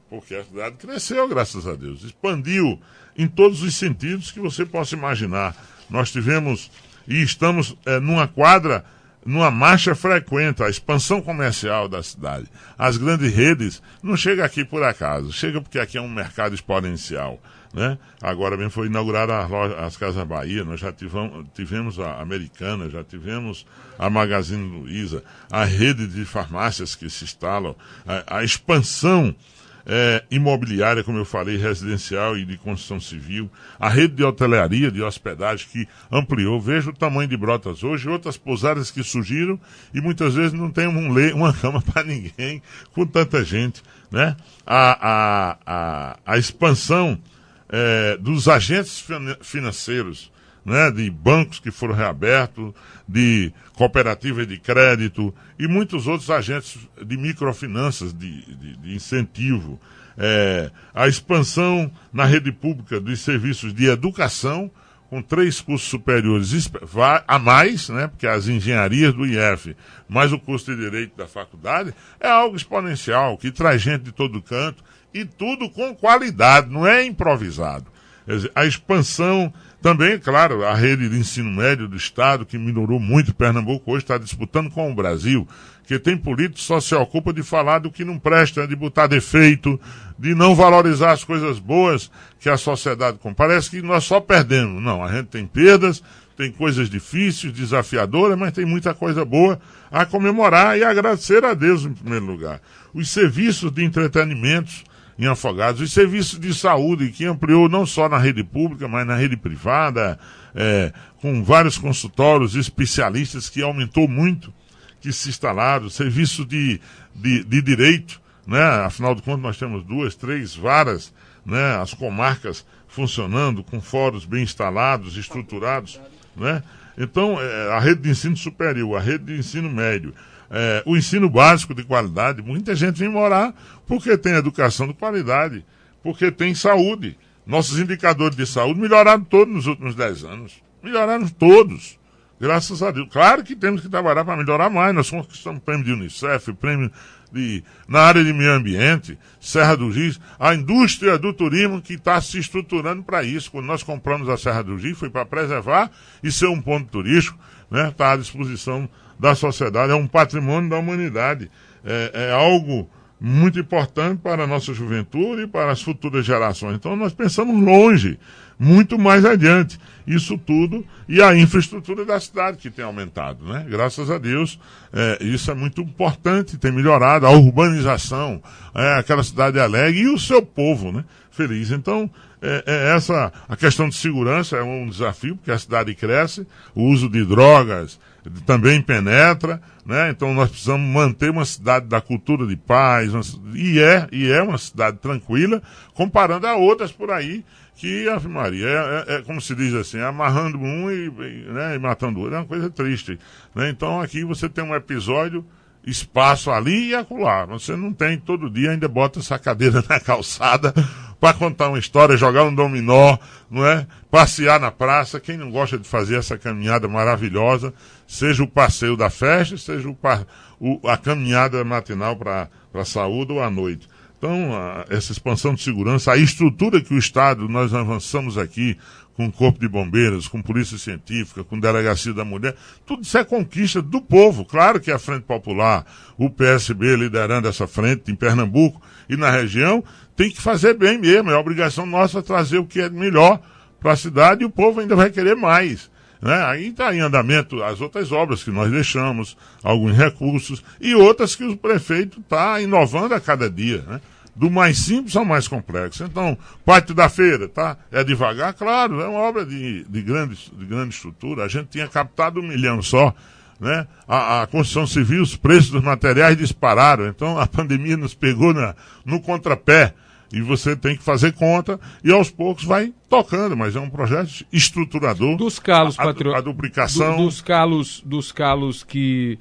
Porque a cidade cresceu, graças a Deus. Expandiu em todos os sentidos que você possa imaginar. Nós tivemos e estamos é, numa quadra, numa marcha frequente, a expansão comercial da cidade. As grandes redes não chega aqui por acaso, chega porque aqui é um mercado exponencial. Né? Agora mesmo foi inaugurada as Casas Bahia, nós já tivemos, tivemos a Americana, já tivemos a Magazine Luiza, a rede de farmácias que se instalam, a, a expansão é, imobiliária, como eu falei, residencial e de construção civil, a rede de hotelaria, de hospedagem que ampliou. Veja o tamanho de Brotas hoje, outras pousadas que surgiram e muitas vezes não tem um le uma cama para ninguém com tanta gente. Né? A, a, a, a expansão é, dos agentes financeiros né, de bancos que foram reabertos, de cooperativas de crédito e muitos outros agentes de microfinanças, de, de, de incentivo. É, a expansão na rede pública dos serviços de educação, com três cursos superiores a mais, né, porque as engenharias do IF, mais o curso de direito da faculdade, é algo exponencial, que traz gente de todo canto e tudo com qualidade, não é improvisado. A expansão também, claro, a rede de ensino médio do Estado, que melhorou muito, Pernambuco hoje está disputando com o Brasil, que tem político só se ocupa de falar do que não presta, de botar defeito, de não valorizar as coisas boas que a sociedade com. Parece que nós só perdemos. Não, a gente tem perdas, tem coisas difíceis, desafiadoras, mas tem muita coisa boa a comemorar e agradecer a Deus em primeiro lugar. Os serviços de entretenimentos em Afogados, os serviços de saúde que ampliou não só na rede pública, mas na rede privada, é, com vários consultórios especialistas que aumentou muito, que se instalaram, serviço de, de, de direito, né? afinal de contas nós temos duas, três varas, né? as comarcas funcionando, com fóruns bem instalados, estruturados. Né? Então, é, a rede de ensino superior, a rede de ensino médio, é, o ensino básico de qualidade. Muita gente vem morar porque tem educação de qualidade, porque tem saúde. Nossos indicadores de saúde melhoraram todos nos últimos 10 anos. Melhoraram todos. Graças a Deus. Claro que temos que trabalhar para melhorar mais. Nós conquistamos prêmio de Unicef, prêmio de, na área de meio ambiente, Serra do Giz, a indústria do turismo que está se estruturando para isso. Quando nós compramos a Serra do Giz, foi para preservar e ser um ponto turístico, né? Está à disposição da sociedade, é um patrimônio da humanidade. É, é algo muito importante para a nossa juventude e para as futuras gerações. Então nós pensamos longe, muito mais adiante. Isso tudo e a infraestrutura da cidade que tem aumentado, né? Graças a Deus, é, isso é muito importante, tem melhorado a urbanização, é, aquela cidade alegre e o seu povo, né? Feliz. Então, é, é essa a questão de segurança é um desafio porque a cidade cresce, o uso de drogas, também penetra, né? Então nós precisamos manter uma cidade da cultura de paz, uma, e é, e é uma cidade tranquila, comparando a outras por aí, que, Ave Maria, é, é, é, como se diz assim, amarrando um e, né, e matando o outro, é uma coisa triste. Né? Então aqui você tem um episódio espaço ali e acolá. Você não tem todo dia, ainda bota essa cadeira na calçada para contar uma história, jogar um dominó, não é? Passear na praça. Quem não gosta de fazer essa caminhada maravilhosa, seja o passeio da festa, seja o, o a caminhada matinal para a saúde ou à noite. Então, a, essa expansão de segurança, a estrutura que o Estado, nós avançamos aqui, com Corpo de Bombeiros, com Polícia Científica, com Delegacia da Mulher, tudo isso é conquista do povo. Claro que a Frente Popular, o PSB liderando essa frente em Pernambuco e na região, tem que fazer bem mesmo. É obrigação nossa trazer o que é melhor para a cidade e o povo ainda vai querer mais. Né? Aí está em andamento as outras obras que nós deixamos, alguns recursos e outras que o prefeito está inovando a cada dia. Né? Do mais simples ao mais complexo. Então, parte da feira, tá? É devagar, claro, é uma obra de, de, grande, de grande estrutura. A gente tinha captado um milhão só, né? A, a construção civil, os preços dos materiais dispararam. Então, a pandemia nos pegou na, no contrapé. E você tem que fazer conta e aos poucos vai tocando, mas é um projeto estruturador. Dos calos, patrão. A, duplicação. Do, dos calos, dos calos que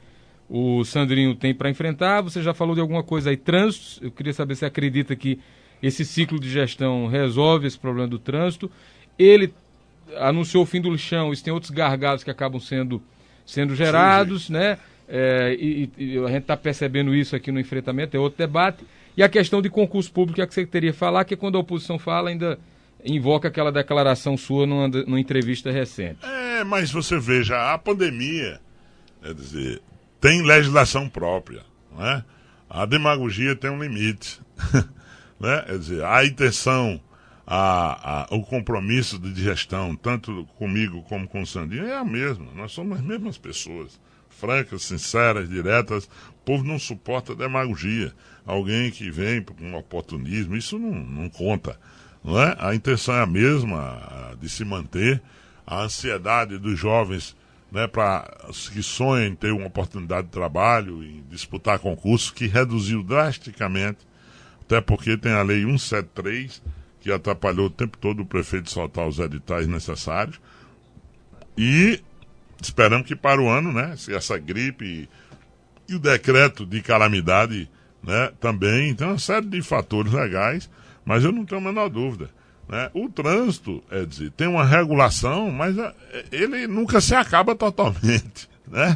o Sandrinho tem para enfrentar. Você já falou de alguma coisa aí, trânsito. Eu queria saber se acredita que esse ciclo de gestão resolve esse problema do trânsito. Ele anunciou o fim do lixão, isso tem outros gargalos que acabam sendo, sendo gerados, sim, sim. né? É, e, e, a gente está percebendo isso aqui no enfrentamento, é outro debate. E a questão de concurso público, é que você teria falar, que quando a oposição fala, ainda invoca aquela declaração sua numa, numa entrevista recente. É, mas você veja, a pandemia, quer dizer, tem legislação própria. Não é? A demagogia tem um limite. né? Quer dizer, a intenção, a, a, o compromisso de gestão, tanto comigo como com o Sandinho, é a mesma. Nós somos as mesmas pessoas. Francas, sinceras, diretas. O povo não suporta demagogia. Alguém que vem com oportunismo, isso não, não conta. Não é? A intenção é a mesma, de se manter. A ansiedade dos jovens né, para que sonham em ter uma oportunidade de trabalho, em disputar concurso, que reduziu drasticamente, até porque tem a Lei 173, que atrapalhou o tempo todo o prefeito soltar os editais necessários. E esperamos que para o ano, né, se essa gripe e, e o decreto de calamidade né, também, então uma série de fatores legais, mas eu não tenho a menor dúvida né? O trânsito, é dizer, tem uma regulação, mas é, ele nunca se acaba totalmente. Né?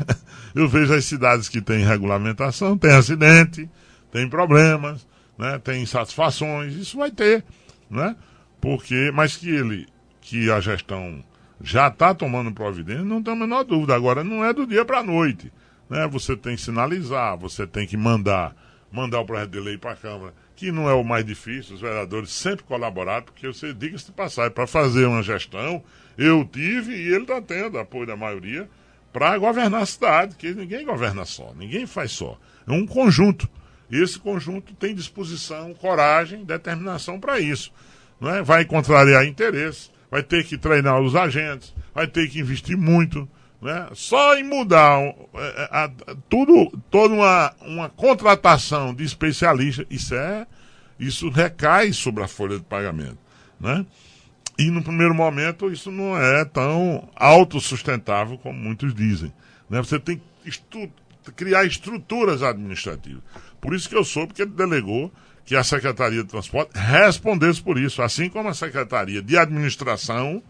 Eu vejo as cidades que têm regulamentação, tem acidente, tem problemas, né? tem insatisfações, isso vai ter. Né? Porque, mas que ele, que a gestão já está tomando providência, não tem a menor dúvida. Agora, não é do dia para a noite. Né? Você tem que sinalizar, você tem que mandar, mandar o projeto de lei para a Câmara que não é o mais difícil, os vereadores sempre colaboraram, porque você diga-se de passagem, para fazer uma gestão, eu tive e ele está tendo apoio da maioria para governar a cidade, que ninguém governa só, ninguém faz só. É um conjunto. E esse conjunto tem disposição, coragem, determinação para isso. Não é? Vai contrariar interesses, vai ter que treinar os agentes, vai ter que investir muito. Né? Só em mudar é, é, tudo, toda uma, uma contratação de especialista, isso é, isso recai sobre a folha de pagamento. Né? E no primeiro momento isso não é tão autossustentável como muitos dizem. Né? Você tem que criar estruturas administrativas. Por isso que eu soube que ele delegou que a Secretaria de Transporte respondesse por isso, assim como a Secretaria de Administração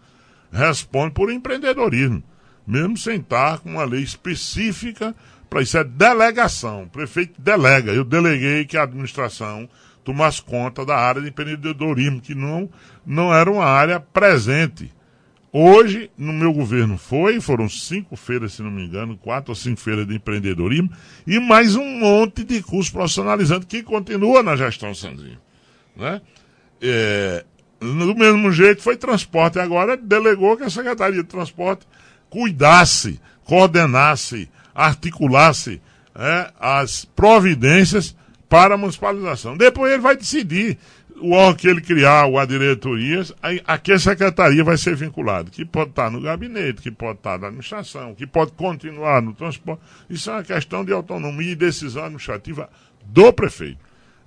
responde por empreendedorismo mesmo sem estar com uma lei específica para isso. É delegação. O prefeito delega. Eu deleguei que a administração tomasse conta da área de empreendedorismo, que não, não era uma área presente. Hoje, no meu governo foi, foram cinco feiras, se não me engano, quatro ou cinco feiras de empreendedorismo, e mais um monte de curso profissionalizante que continua na gestão Sandrinho. Né? É, do mesmo jeito foi transporte. Agora delegou que a Secretaria de Transporte cuidasse, coordenasse, articulasse é, as providências para a municipalização. Depois ele vai decidir o órgão que ele criar, ou a diretoria, a, a que a secretaria vai ser vinculada, que pode estar no gabinete, que pode estar na administração, que pode continuar no transporte. Isso é uma questão de autonomia e decisão administrativa do prefeito.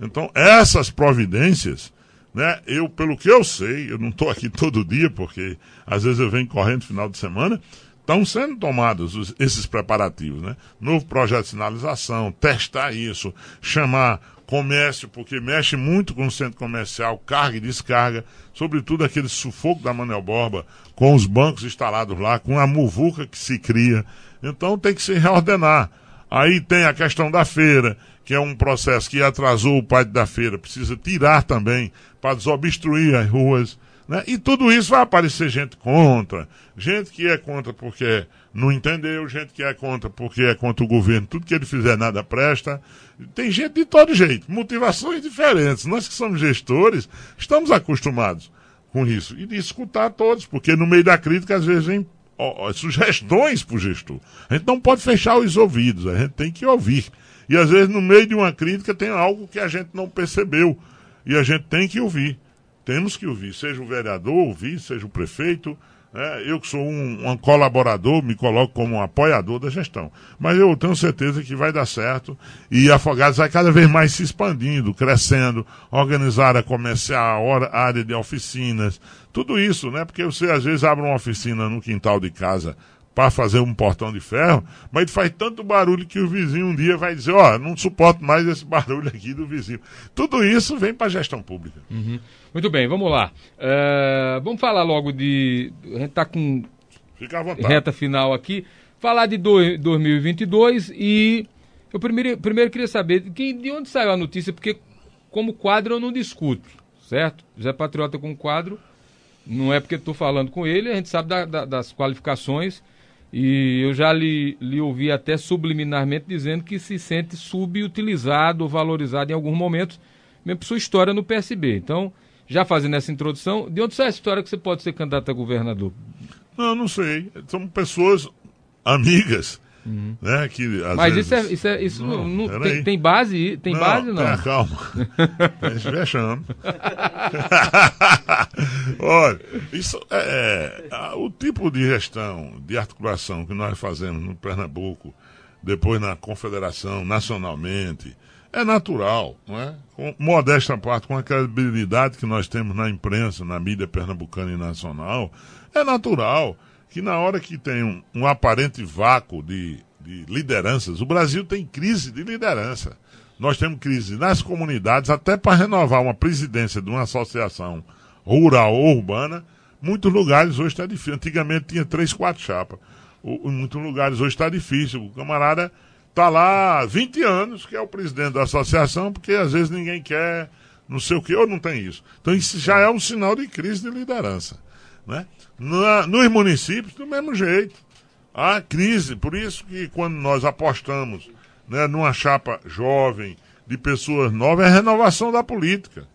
Então, essas providências, né, eu, pelo que eu sei, eu não estou aqui todo dia, porque às vezes eu venho correndo no final de semana, estão sendo tomados os, esses preparativos, né? Novo projeto de sinalização, testar isso, chamar comércio, porque mexe muito com o centro comercial, carga e descarga, sobretudo aquele sufoco da Manel Borba, com os bancos instalados lá, com a muvuca que se cria. Então tem que se reordenar. Aí tem a questão da feira, que é um processo que atrasou o pátio da feira, precisa tirar também para desobstruir as ruas. Né? E tudo isso vai aparecer gente contra, gente que é contra porque não entendeu, gente que é contra porque é contra o governo, tudo que ele fizer nada presta. Tem gente de todo jeito, motivações diferentes. Nós que somos gestores, estamos acostumados com isso. E de escutar todos, porque no meio da crítica, às vezes, vem sugestões para o gestor. A gente não pode fechar os ouvidos, a gente tem que ouvir. E às vezes, no meio de uma crítica, tem algo que a gente não percebeu. E a gente tem que ouvir. Temos que ouvir, seja o vereador ouvir, seja o prefeito, é, eu que sou um, um, colaborador, me coloco como um apoiador da gestão. Mas eu tenho certeza que vai dar certo e a Afogados vai cada vez mais se expandindo, crescendo, organizar área comercial, área de oficinas, tudo isso, né? Porque você às vezes abre uma oficina no quintal de casa para fazer um portão de ferro, mas ele faz tanto barulho que o vizinho um dia vai dizer, ó, oh, não suporto mais esse barulho aqui do vizinho. Tudo isso vem para a gestão pública. Uhum. Muito bem, vamos lá. Uh, vamos falar logo de. A gente está com Fica à vontade. reta final aqui. Falar de do, 2022 e eu primeiro, primeiro queria saber de, de onde saiu a notícia, porque como quadro eu não discuto, certo? Zé Patriota com quadro, não é porque estou falando com ele, a gente sabe da, da, das qualificações e eu já lhe, lhe ouvi até subliminarmente dizendo que se sente subutilizado ou valorizado em alguns momentos, mesmo por sua história no PSB. Então, já fazendo essa introdução, de onde sai a história que você pode ser candidato a governador? Não, não sei. São pessoas amigas. Uhum. Né, que, Mas vezes... isso, é, isso, é, isso não, não tem, tem, base? Tem não, base não? É, calma. vexame. Olha, isso é, é, o tipo de gestão, de articulação que nós fazemos no Pernambuco, depois na Confederação, nacionalmente, é natural, não é? Com modesta parte, com a credibilidade que nós temos na imprensa, na mídia pernambucana e nacional, é natural que na hora que tem um, um aparente vácuo de, de lideranças, o Brasil tem crise de liderança. Nós temos crise nas comunidades, até para renovar uma presidência de uma associação rural ou urbana, muitos lugares hoje está difícil. Antigamente tinha três, quatro chapas. O, em muitos lugares hoje está difícil. O camarada está lá há 20 anos, que é o presidente da associação, porque às vezes ninguém quer, não sei o que, ou não tem isso. Então isso já é um sinal de crise de liderança. Né? Na, nos municípios, do mesmo jeito. Há crise, por isso que quando nós apostamos né, numa chapa jovem, de pessoas novas, é a renovação da política.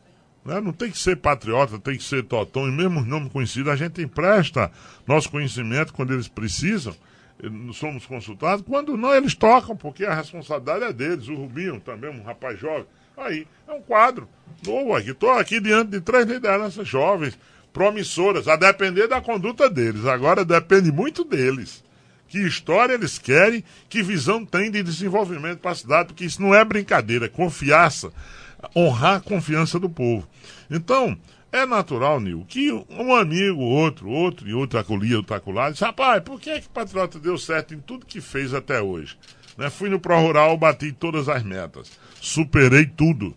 Né? Não tem que ser patriota, tem que ser totão, e mesmo os nomes conhecidos, a gente empresta nosso conhecimento quando eles precisam, eh, somos consultados, quando não, eles tocam, porque a responsabilidade é deles. O Rubinho também, um rapaz jovem. Aí, é um quadro novo aqui. Estou aqui diante de três lideranças jovens, promissoras, a depender da conduta deles. Agora depende muito deles. Que história eles querem, que visão tem de desenvolvimento para a cidade, porque isso não é brincadeira, é confiança honrar a confiança do povo. Então, é natural, Nil, que um amigo, outro, outro e outro acolhia, outro acolá, disse, rapaz, por que é que o Patriota deu certo em tudo que fez até hoje? Né? Fui no Pro Rural, bati todas as metas, superei tudo,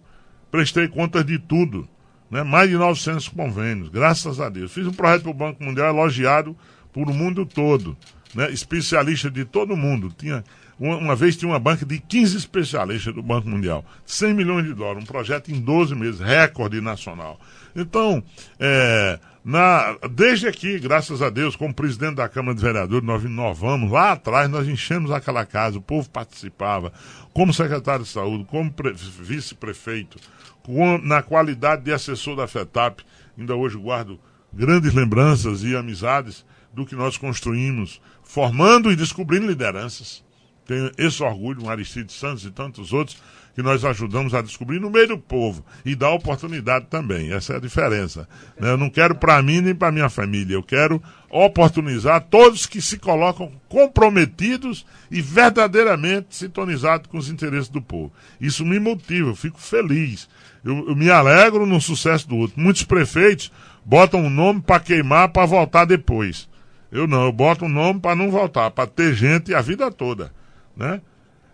prestei contas de tudo, né? mais de 900 convênios, graças a Deus. Fiz um projeto para o Banco Mundial elogiado por o mundo todo, né? especialista de todo mundo. Tinha uma, uma, vez tinha uma banca de 15 especialistas do Banco Mundial, 100 milhões de dólares, um projeto em 12 meses, recorde nacional. Então, é, na, desde aqui, graças a Deus, como presidente da Câmara de Vereadores, nós inovamos. Lá atrás, nós enchemos aquela casa, o povo participava, como secretário de saúde, como vice-prefeito, na qualidade de assessor da FETAP. Ainda hoje guardo grandes lembranças e amizades do que nós construímos, formando e descobrindo lideranças. Tenho esse orgulho, um Aristide Santos e tantos outros, que nós ajudamos a descobrir no meio do povo e dar oportunidade também. Essa é a diferença. Né? Eu não quero para mim nem para minha família. Eu quero oportunizar todos que se colocam comprometidos e verdadeiramente sintonizados com os interesses do povo. Isso me motiva, eu fico feliz. Eu, eu me alegro no sucesso do outro. Muitos prefeitos botam um nome para queimar para voltar depois. Eu não, eu boto um nome para não voltar, para ter gente a vida toda, né?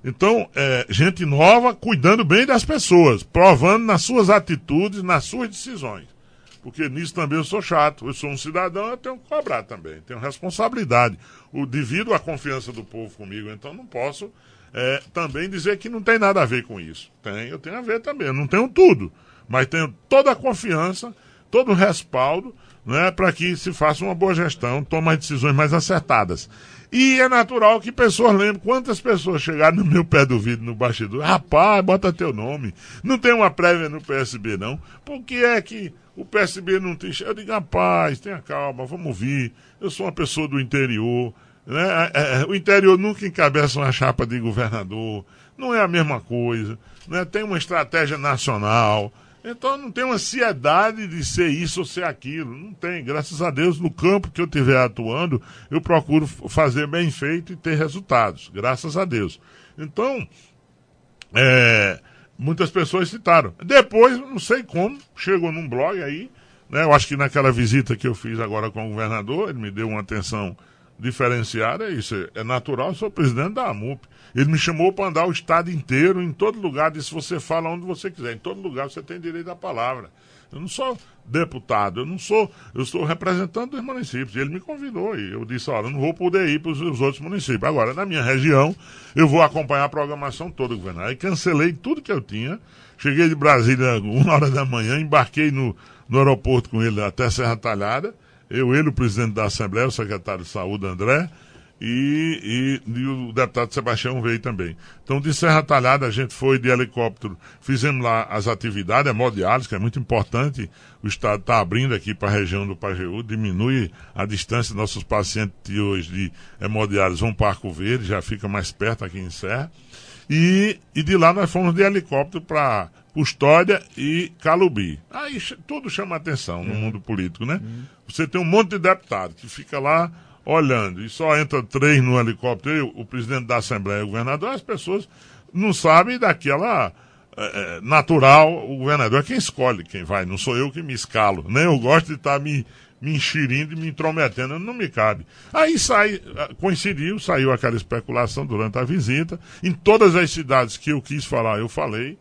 Então, é, gente nova cuidando bem das pessoas, provando nas suas atitudes, nas suas decisões. Porque nisso também eu sou chato. Eu sou um cidadão, eu tenho que cobrar também, tenho responsabilidade. O, devido à confiança do povo comigo, então não posso é, também dizer que não tem nada a ver com isso. Tem, eu tenho a ver também. Eu não tenho tudo, mas tenho toda a confiança, todo o respaldo né, para que se faça uma boa gestão, tome as decisões mais acertadas. E é natural que pessoas lembrem quantas pessoas chegaram no meu pé do vidro no bastidor. Rapaz, bota teu nome. Não tem uma prévia no PSB, não. Por que é que o PSB não tem. Eu digo, rapaz, tenha calma, vamos ouvir. Eu sou uma pessoa do interior. Né? É, é, o interior nunca encabeça uma chapa de governador. Não é a mesma coisa. Né? Tem uma estratégia nacional. Então não tem ansiedade de ser isso ou ser aquilo. Não tem. Graças a Deus, no campo que eu estiver atuando, eu procuro fazer bem feito e ter resultados. Graças a Deus. Então, é, muitas pessoas citaram. Depois, não sei como, chegou num blog aí. Né, eu acho que naquela visita que eu fiz agora com o governador, ele me deu uma atenção diferenciada, é isso. É natural, sou presidente da AMUP. Ele me chamou para andar o estado inteiro, em todo lugar, disse: você fala onde você quiser, em todo lugar você tem direito à palavra. Eu não sou deputado, eu não sou, eu sou representante dos municípios. Ele me convidou e eu disse, olha, eu não vou poder ir para os outros municípios. Agora, na minha região, eu vou acompanhar a programação toda, governador. Aí cancelei tudo que eu tinha. Cheguei de Brasília uma hora da manhã, embarquei no, no aeroporto com ele até Serra Talhada. Eu, ele, o presidente da Assembleia, o secretário de Saúde, André, e, e, e, o deputado Sebastião veio também. Então, de Serra Talhada, a gente foi de helicóptero, fizemos lá as atividades, a hemodiálise, que é muito importante, o Estado está abrindo aqui para a região do Pajeú, diminui a distância nossos pacientes de hoje de hemodiálise vão para Arco Verde, já fica mais perto aqui em Serra. E, e de lá nós fomos de helicóptero para Custódia e Calubi. Aí tudo chama atenção no mundo político, né? Você tem um monte de deputado que fica lá olhando, e só entra três no helicóptero, o presidente da Assembleia e o governador, as pessoas não sabem daquela é, natural, o governador é quem escolhe quem vai, não sou eu que me escalo, nem eu gosto de estar tá me, me enxerindo e me intrometendo, não me cabe. Aí sai, coincidiu, saiu aquela especulação durante a visita, em todas as cidades que eu quis falar, eu falei,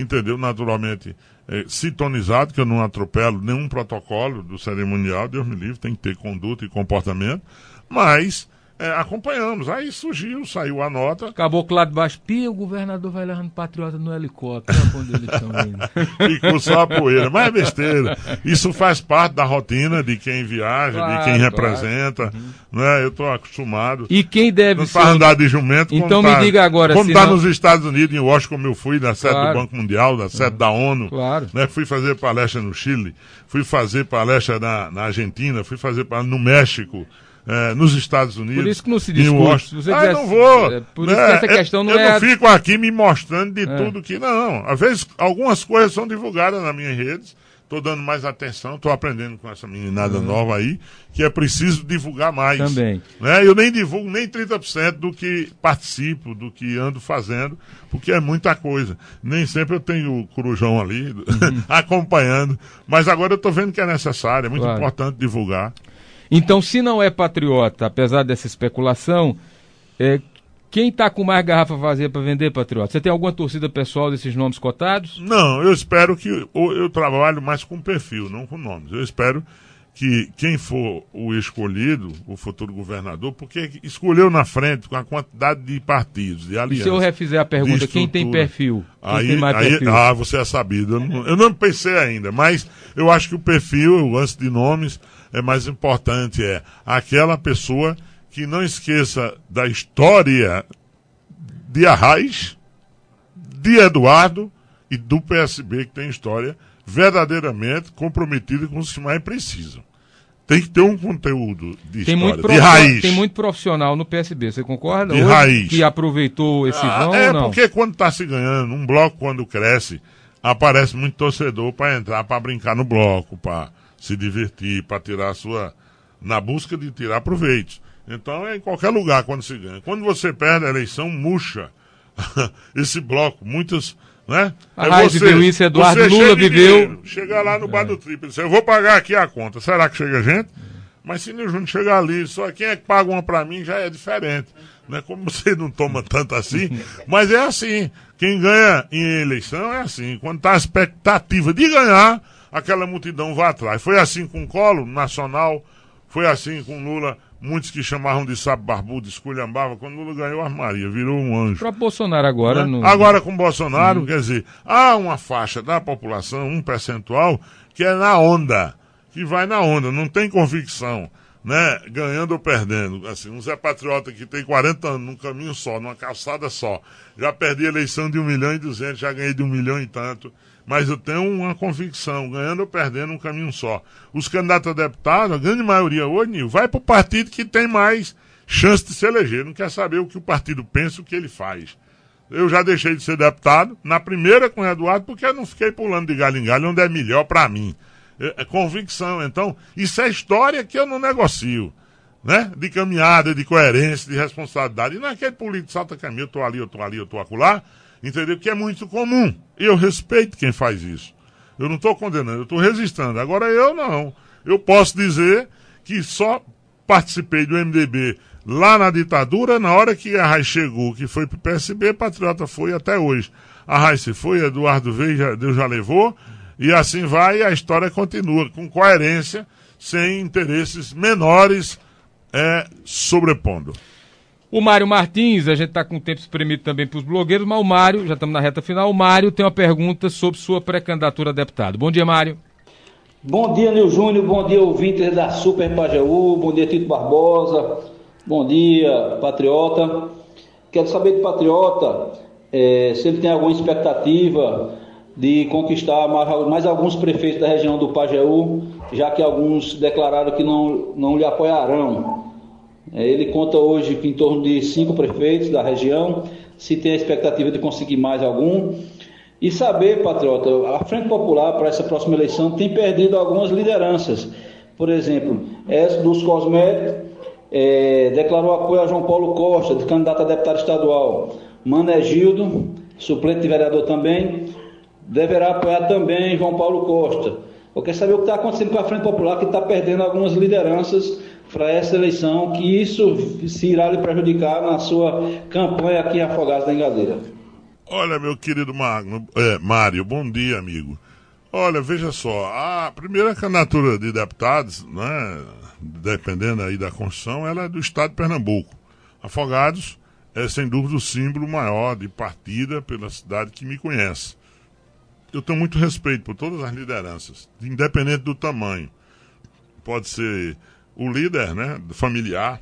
entendeu? Naturalmente, é, sintonizado, que eu não atropelo nenhum protocolo do cerimonial, Deus me livre, tem que ter conduta e comportamento, mas é, acompanhamos. Aí surgiu, saiu a nota. Acabou lá de baixo, pia, o governador vai levando patriota no helicóptero, quando eles estão indo. Ficou só a poeira, mas é besteira. Isso faz parte da rotina de quem viaja, claro, de quem representa. Claro. Né? Eu estou acostumado. E quem deve não ser. andar de jumento. Então me tá, diga agora. Como está não... nos Estados Unidos, em Washington, como eu fui, na sede claro. do Banco Mundial, na sede da ONU. Claro. Né? Fui fazer palestra no Chile, fui fazer palestra na, na Argentina, fui fazer palestra no México é, nos Estados Unidos. Por isso que não se discute. Você ah, não vou. É, por né? isso que essa questão não eu, é. Eu não fico aqui me mostrando de é. tudo que. Não. Às vezes, algumas coisas são divulgadas nas minhas redes. Estou dando mais atenção, estou aprendendo com essa meninada uhum. nova aí, que é preciso divulgar mais. Também. Né? Eu nem divulgo nem 30% do que participo, do que ando fazendo, porque é muita coisa. Nem sempre eu tenho o corujão ali uhum. acompanhando, mas agora eu estou vendo que é necessário, é muito claro. importante divulgar. Então, se não é patriota, apesar dessa especulação, é, quem está com mais garrafa vazia para vender, patriota? Você tem alguma torcida pessoal desses nomes cotados? Não, eu espero que. Eu trabalho mais com perfil, não com nomes. Eu espero que quem for o escolhido, o futuro governador, porque escolheu na frente com a quantidade de partidos, de alianças. E se eu refizer a pergunta, quem tem perfil? Quem aí, tem mais aí, perfil? Ah, você é sabido. Eu não, eu não pensei ainda, mas eu acho que o perfil, antes de nomes, é mais importante é aquela pessoa que não esqueça da história de Arraes, de Eduardo e do PSB, que tem história verdadeiramente comprometida com os que mais precisam. Tem que ter um conteúdo de tem história, muito de raiz. Tem muito profissional no PSB, você concorda? De Hoje, raiz. Que aproveitou esse ah, vão É, porque quando está se ganhando, um bloco quando cresce, aparece muito torcedor para entrar, para brincar no bloco, para se divertir, para tirar a sua. na busca de tirar proveito. Então é em qualquer lugar quando se ganha. Quando você perde a eleição, murcha esse bloco. Muitos. Né? A é Raiz viveu isso, Eduardo Lula viveu. Chegar lá no bar é. do Triplo e dizer, eu vou pagar aqui a conta. Será que chega gente? Mas se o Júnior chegar ali, só quem é que paga uma para mim já é diferente. Né? Como você não toma tanto assim, mas é assim. Quem ganha em eleição é assim. Quando tá a expectativa de ganhar, aquela multidão vai atrás. Foi assim com o Colo, nacional, foi assim com Lula. Muitos que chamavam de sabe barbudo, esculhambava. Quando Lula ganhou, a Maria virou um anjo. Para Bolsonaro agora. Né? No... Agora com Bolsonaro, hum. quer dizer, há uma faixa da população, um percentual, que é na onda. Que vai na onda, não tem convicção. Né, ganhando ou perdendo. Assim, um Zé Patriota que tem 40 anos num caminho só, numa calçada só. Já perdi a eleição de 1 milhão e 200, já ganhei de 1 milhão e tanto mas eu tenho uma convicção, ganhando ou perdendo um caminho só. Os candidatos a deputado, a grande maioria hoje, Nil, vai para o partido que tem mais chance de se eleger. Não quer saber o que o partido pensa, o que ele faz. Eu já deixei de ser deputado, na primeira com o Eduardo, porque eu não fiquei pulando de galho em galho, onde é melhor para mim. É, é convicção. Então, isso é história que eu não negocio. Né? De caminhada, de coerência, de responsabilidade. E não é aquele político salta caminho, eu tô ali, eu tô ali, eu tô acolá entendeu? Que é muito comum. E eu respeito quem faz isso. Eu não estou condenando, eu estou resistindo. Agora eu não. Eu posso dizer que só participei do MDB lá na ditadura, na hora que a Raiz chegou, que foi para o PSB, Patriota foi até hoje. A Raiz se foi, Eduardo veio, Deus já levou, e assim vai, e a história continua, com coerência, sem interesses menores é, sobrepondo. O Mário Martins, a gente está com o tempo espremido também para os blogueiros, mas o Mário, já estamos na reta final, o Mário tem uma pergunta sobre sua pré-candidatura a deputado. Bom dia, Mário. Bom dia, Nil Júnior, bom dia, ouvintes da Super Pajaú, bom dia, Tito Barbosa, bom dia, Patriota. Quero saber do Patriota é, se ele tem alguma expectativa de conquistar mais, mais, alguns prefeitos da região do Pajeú, já que alguns declararam que não, não lhe apoiarão. É, ele conta hoje em torno de cinco prefeitos da região, se tem a expectativa de conseguir mais algum. E saber, patriota, a Frente Popular para essa próxima eleição tem perdido algumas lideranças. Por exemplo, essa dos cosméticos é, declarou apoio a João Paulo Costa, de candidato a deputado estadual. Mané Gildo, suplente de vereador também, deverá apoiar também João Paulo Costa. Eu quero saber o que está acontecendo com a Frente Popular, que está perdendo algumas lideranças para essa eleição, que isso se irá lhe prejudicar na sua campanha aqui em Afogados da Engadeira. Olha, meu querido Magno, é, Mário, bom dia, amigo. Olha, veja só, a primeira candidatura de deputados, né, dependendo aí da Constituição, ela é do Estado de Pernambuco. Afogados é, sem dúvida, o símbolo maior de partida pela cidade que me conhece. Eu tenho muito respeito por todas as lideranças, independente do tamanho. Pode ser o líder, né, familiar.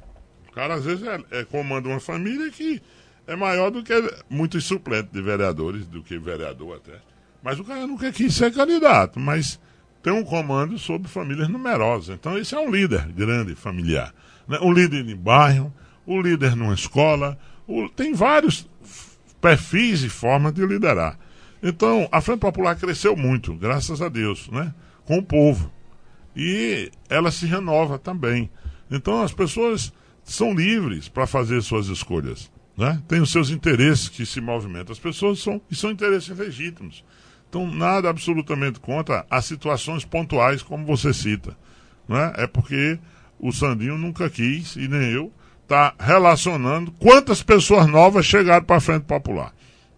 O cara às vezes é, é comanda uma família que é maior do que muitos suplentes de vereadores, do que vereador até. Mas o cara nunca quis ser candidato, mas tem um comando sobre famílias numerosas. Então esse é um líder grande, familiar. Né? Um líder de bairro, o líder numa escola, o... tem vários perfis e formas de liderar. Então, a Frente Popular cresceu muito, graças a Deus, né? com o povo e ela se renova também. Então as pessoas são livres para fazer suas escolhas. Né? Tem os seus interesses que se movimentam. As pessoas são, e são interesses legítimos. Então, nada absolutamente contra as situações pontuais, como você cita. Né? É porque o Sandinho nunca quis, e nem eu, tá relacionando quantas pessoas novas chegaram para a Frente Popular.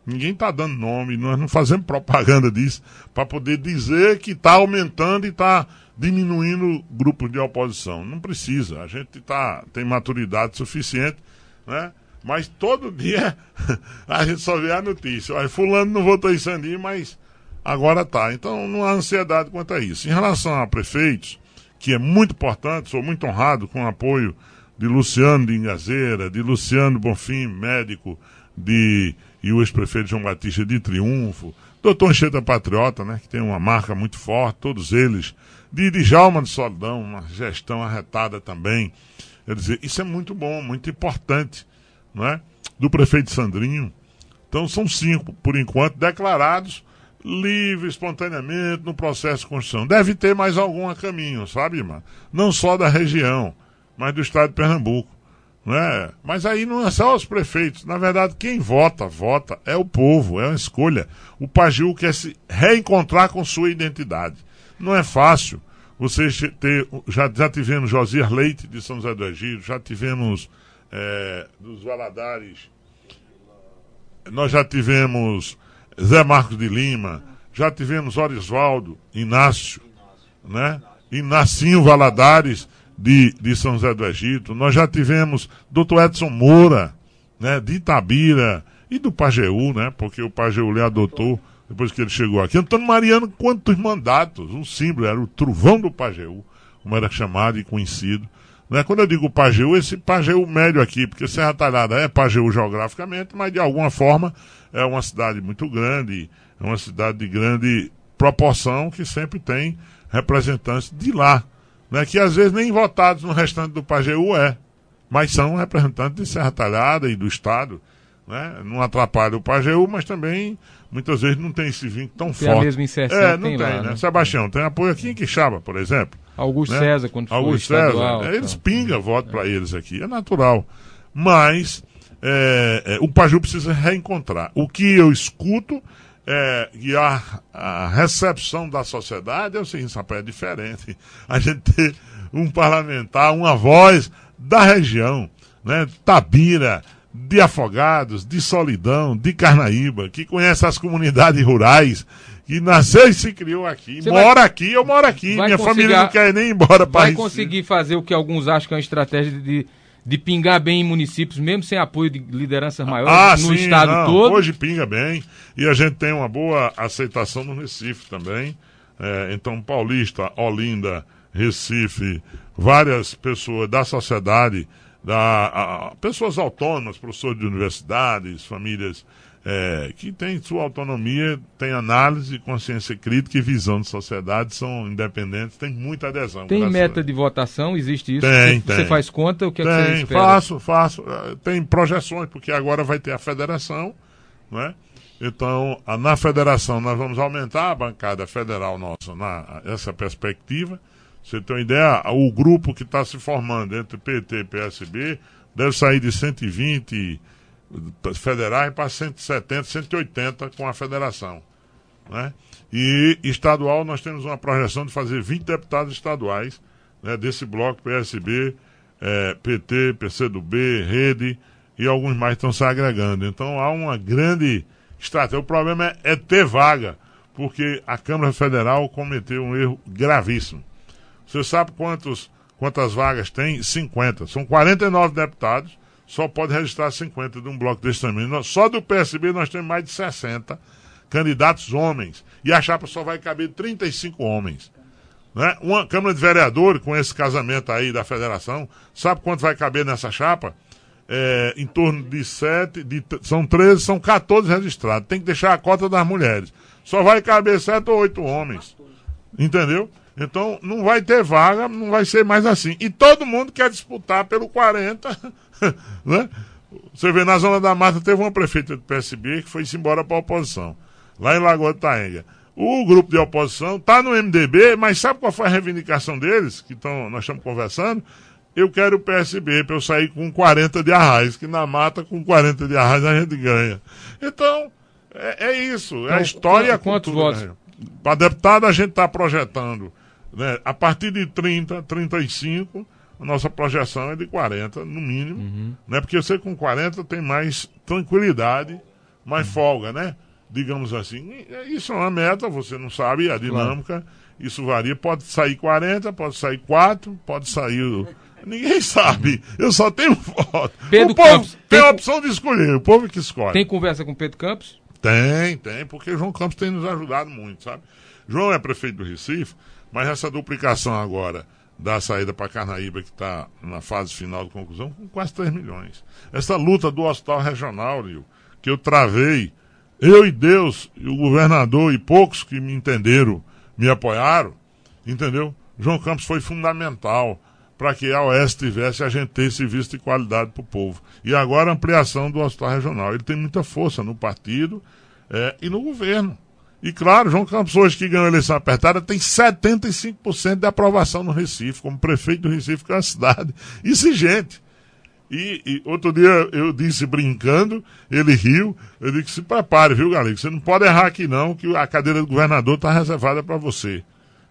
Ninguém está dando nome, nós não fazemos propaganda disso, para poder dizer que está aumentando e está diminuindo grupos de oposição. Não precisa, a gente tá, tem maturidade suficiente, né? Mas todo dia a gente só vê a notícia. Olha, fulano não votou em Sandinho, mas agora tá. Então não há ansiedade quanto a isso. Em relação a prefeitos, que é muito importante, sou muito honrado com o apoio de Luciano de Ingazeira, de Luciano Bonfim, médico, de, e o ex-prefeito João Batista de Triunfo, doutor Anchieta Patriota, né, que tem uma marca muito forte, todos eles de Djalma de Solidão, uma gestão arretada também. Quer dizer, isso é muito bom, muito importante, não é? Do prefeito Sandrinho. Então são cinco, por enquanto, declarados livre, espontaneamente, no processo de construção. Deve ter mais algum a caminho, sabe, irmã? Não só da região, mas do estado de Pernambuco. Não é? Mas aí não é só os prefeitos. Na verdade, quem vota, vota, é o povo, é uma escolha. O Pajiu quer se reencontrar com sua identidade. Não é fácil. Você ter, já, já tivemos Josias Leite de São José do Egito, já tivemos é, dos Valadares, nós já tivemos Zé Marcos de Lima, já tivemos Orisvaldo, Inácio, né? Inácio Valadares de, de São José do Egito, nós já tivemos Dr. Edson Moura, né? De Itabira e do Pajeú, né? Porque o Pajeú lhe adotou depois que ele chegou aqui. Antônio Mariano, quantos mandatos? Um símbolo, era o trovão do Pajeú, como era chamado e conhecido. Né? Quando eu digo Pajeú, esse Pajeú médio aqui, porque Serra Talhada é Pajeú geograficamente, mas de alguma forma é uma cidade muito grande, é uma cidade de grande proporção que sempre tem representantes de lá, né? que às vezes nem votados no restante do Pajeú é, mas são representantes de Serra Talhada e do Estado. Né? Não atrapalha o Pajeú, mas também muitas vezes não tem esse vínculo tão tem forte. a mesma inserção é, que não tem, tem, lá, né? né? Sebastião, tem apoio aqui em Quixaba, por exemplo. Augusto né? César, quando foi Augusto estadual. César, eles tal. pingam voto para eles aqui, é natural. Mas é, é, o Paju precisa reencontrar. O que eu escuto é que a, a recepção da sociedade é o seguinte, rapaz, é diferente. A gente ter um parlamentar, uma voz da região, né? Tabira, de Afogados, de Solidão, de Carnaíba, que conhece as comunidades rurais, que nasceu e se criou aqui, Você mora aqui, eu moro aqui, vai minha família não quer nem ir embora para Vai conseguir fazer o que alguns acham que é uma estratégia de, de pingar bem em municípios, mesmo sem apoio de lideranças maiores Ah, no sim, estado não, todo. Hoje pinga bem. E a gente tem uma boa aceitação no Recife também. É, então, Paulista, Olinda, Recife, várias pessoas da sociedade, da, a- a- pessoas autônomas, professores de universidades, famílias é, que têm sua autonomia, têm análise, consciência crítica e visão de sociedade, são independentes, tem muita adesão. Tem meta de votação? Existe isso? Tem, você, tem. você faz conta? O que é que você Tem, espera? faço, faço. Tem projeções, porque agora vai ter a federação, né? Então, na federação, nós vamos aumentar a bancada federal nossa, na, essa perspectiva. Você tem uma ideia, o grupo que está se formando entre PT e PSB deve sair de 120 federais para 170, 180 com a federação. Né? E estadual, nós temos uma projeção de fazer 20 deputados estaduais né, desse bloco PSB, eh, PT, PCdoB, Rede e alguns mais estão se agregando. Então há uma grande estratégia. O problema é, é ter vaga, porque a Câmara Federal cometeu um erro gravíssimo. Você sabe quantos, quantas vagas tem? 50. São 49 deputados, só pode registrar 50 de um bloco desse tamanho. Só do PSB nós temos mais de 60 candidatos homens. E a chapa só vai caber 35 homens. Né? Uma Câmara de Vereadores, com esse casamento aí da federação, sabe quanto vai caber nessa chapa? É, em torno de 7, de, são 13, são 14 registrados. Tem que deixar a cota das mulheres. Só vai caber 7 ou 8 homens. Entendeu? Então não vai ter vaga, não vai ser mais assim. E todo mundo quer disputar pelo 40, né? Você vê, na Zona da Mata teve uma prefeita do PSB que foi-se embora para a oposição, lá em Lagoa de Taenga. O grupo de oposição está no MDB, mas sabe qual foi a reivindicação deles, que tão, nós estamos conversando? Eu quero o PSB para eu sair com 40 de arraiz, que na mata com 40 de arraiz a gente ganha. Então, é, é isso. É a Então, história e a quantos cultura, votos? Para deputado, a gente está projetando. Né? A partir de 30, 35, a nossa projeção é de 40, no mínimo. Né? Porque você com 40 tem mais tranquilidade, mais folga, né? Digamos assim. E Isso é uma meta, você não sabe a dinâmica. Isso varia. Pode sair 40, pode sair 4, pode sair. Ninguém sabe. Eu só tenho voto. Pedro o povo Campos, tem a opção de escolher, o povo que escolhe. Tem conversa com Pedro Campos? Tem, tem, porque João Campos tem nos ajudado muito, sabe? João é prefeito do Recife, mas essa duplicação agora da saída para Carnaíba, que está na fase final de conclusão, com quase 3 milhões. Essa luta do hospital regional, Lio, que eu travei, eu e Deus, e o governador e poucos que me entenderam, me apoiaram, entendeu? João Campos foi fundamental para que a OS tivesse a gente ter serviço de qualidade para o povo. E agora a ampliação do hospital regional. Ele tem muita força no partido eh, e no governo. E claro, João Campos, hoje que ganhou a eleição apertada, tem 75% de aprovação no Recife, como prefeito do Recife, que é uma cidade exigente. E, e outro dia eu disse brincando, ele riu, eu disse: se prepare, viu, galera? Você não pode errar aqui, não, que a cadeira do governador está reservada para você.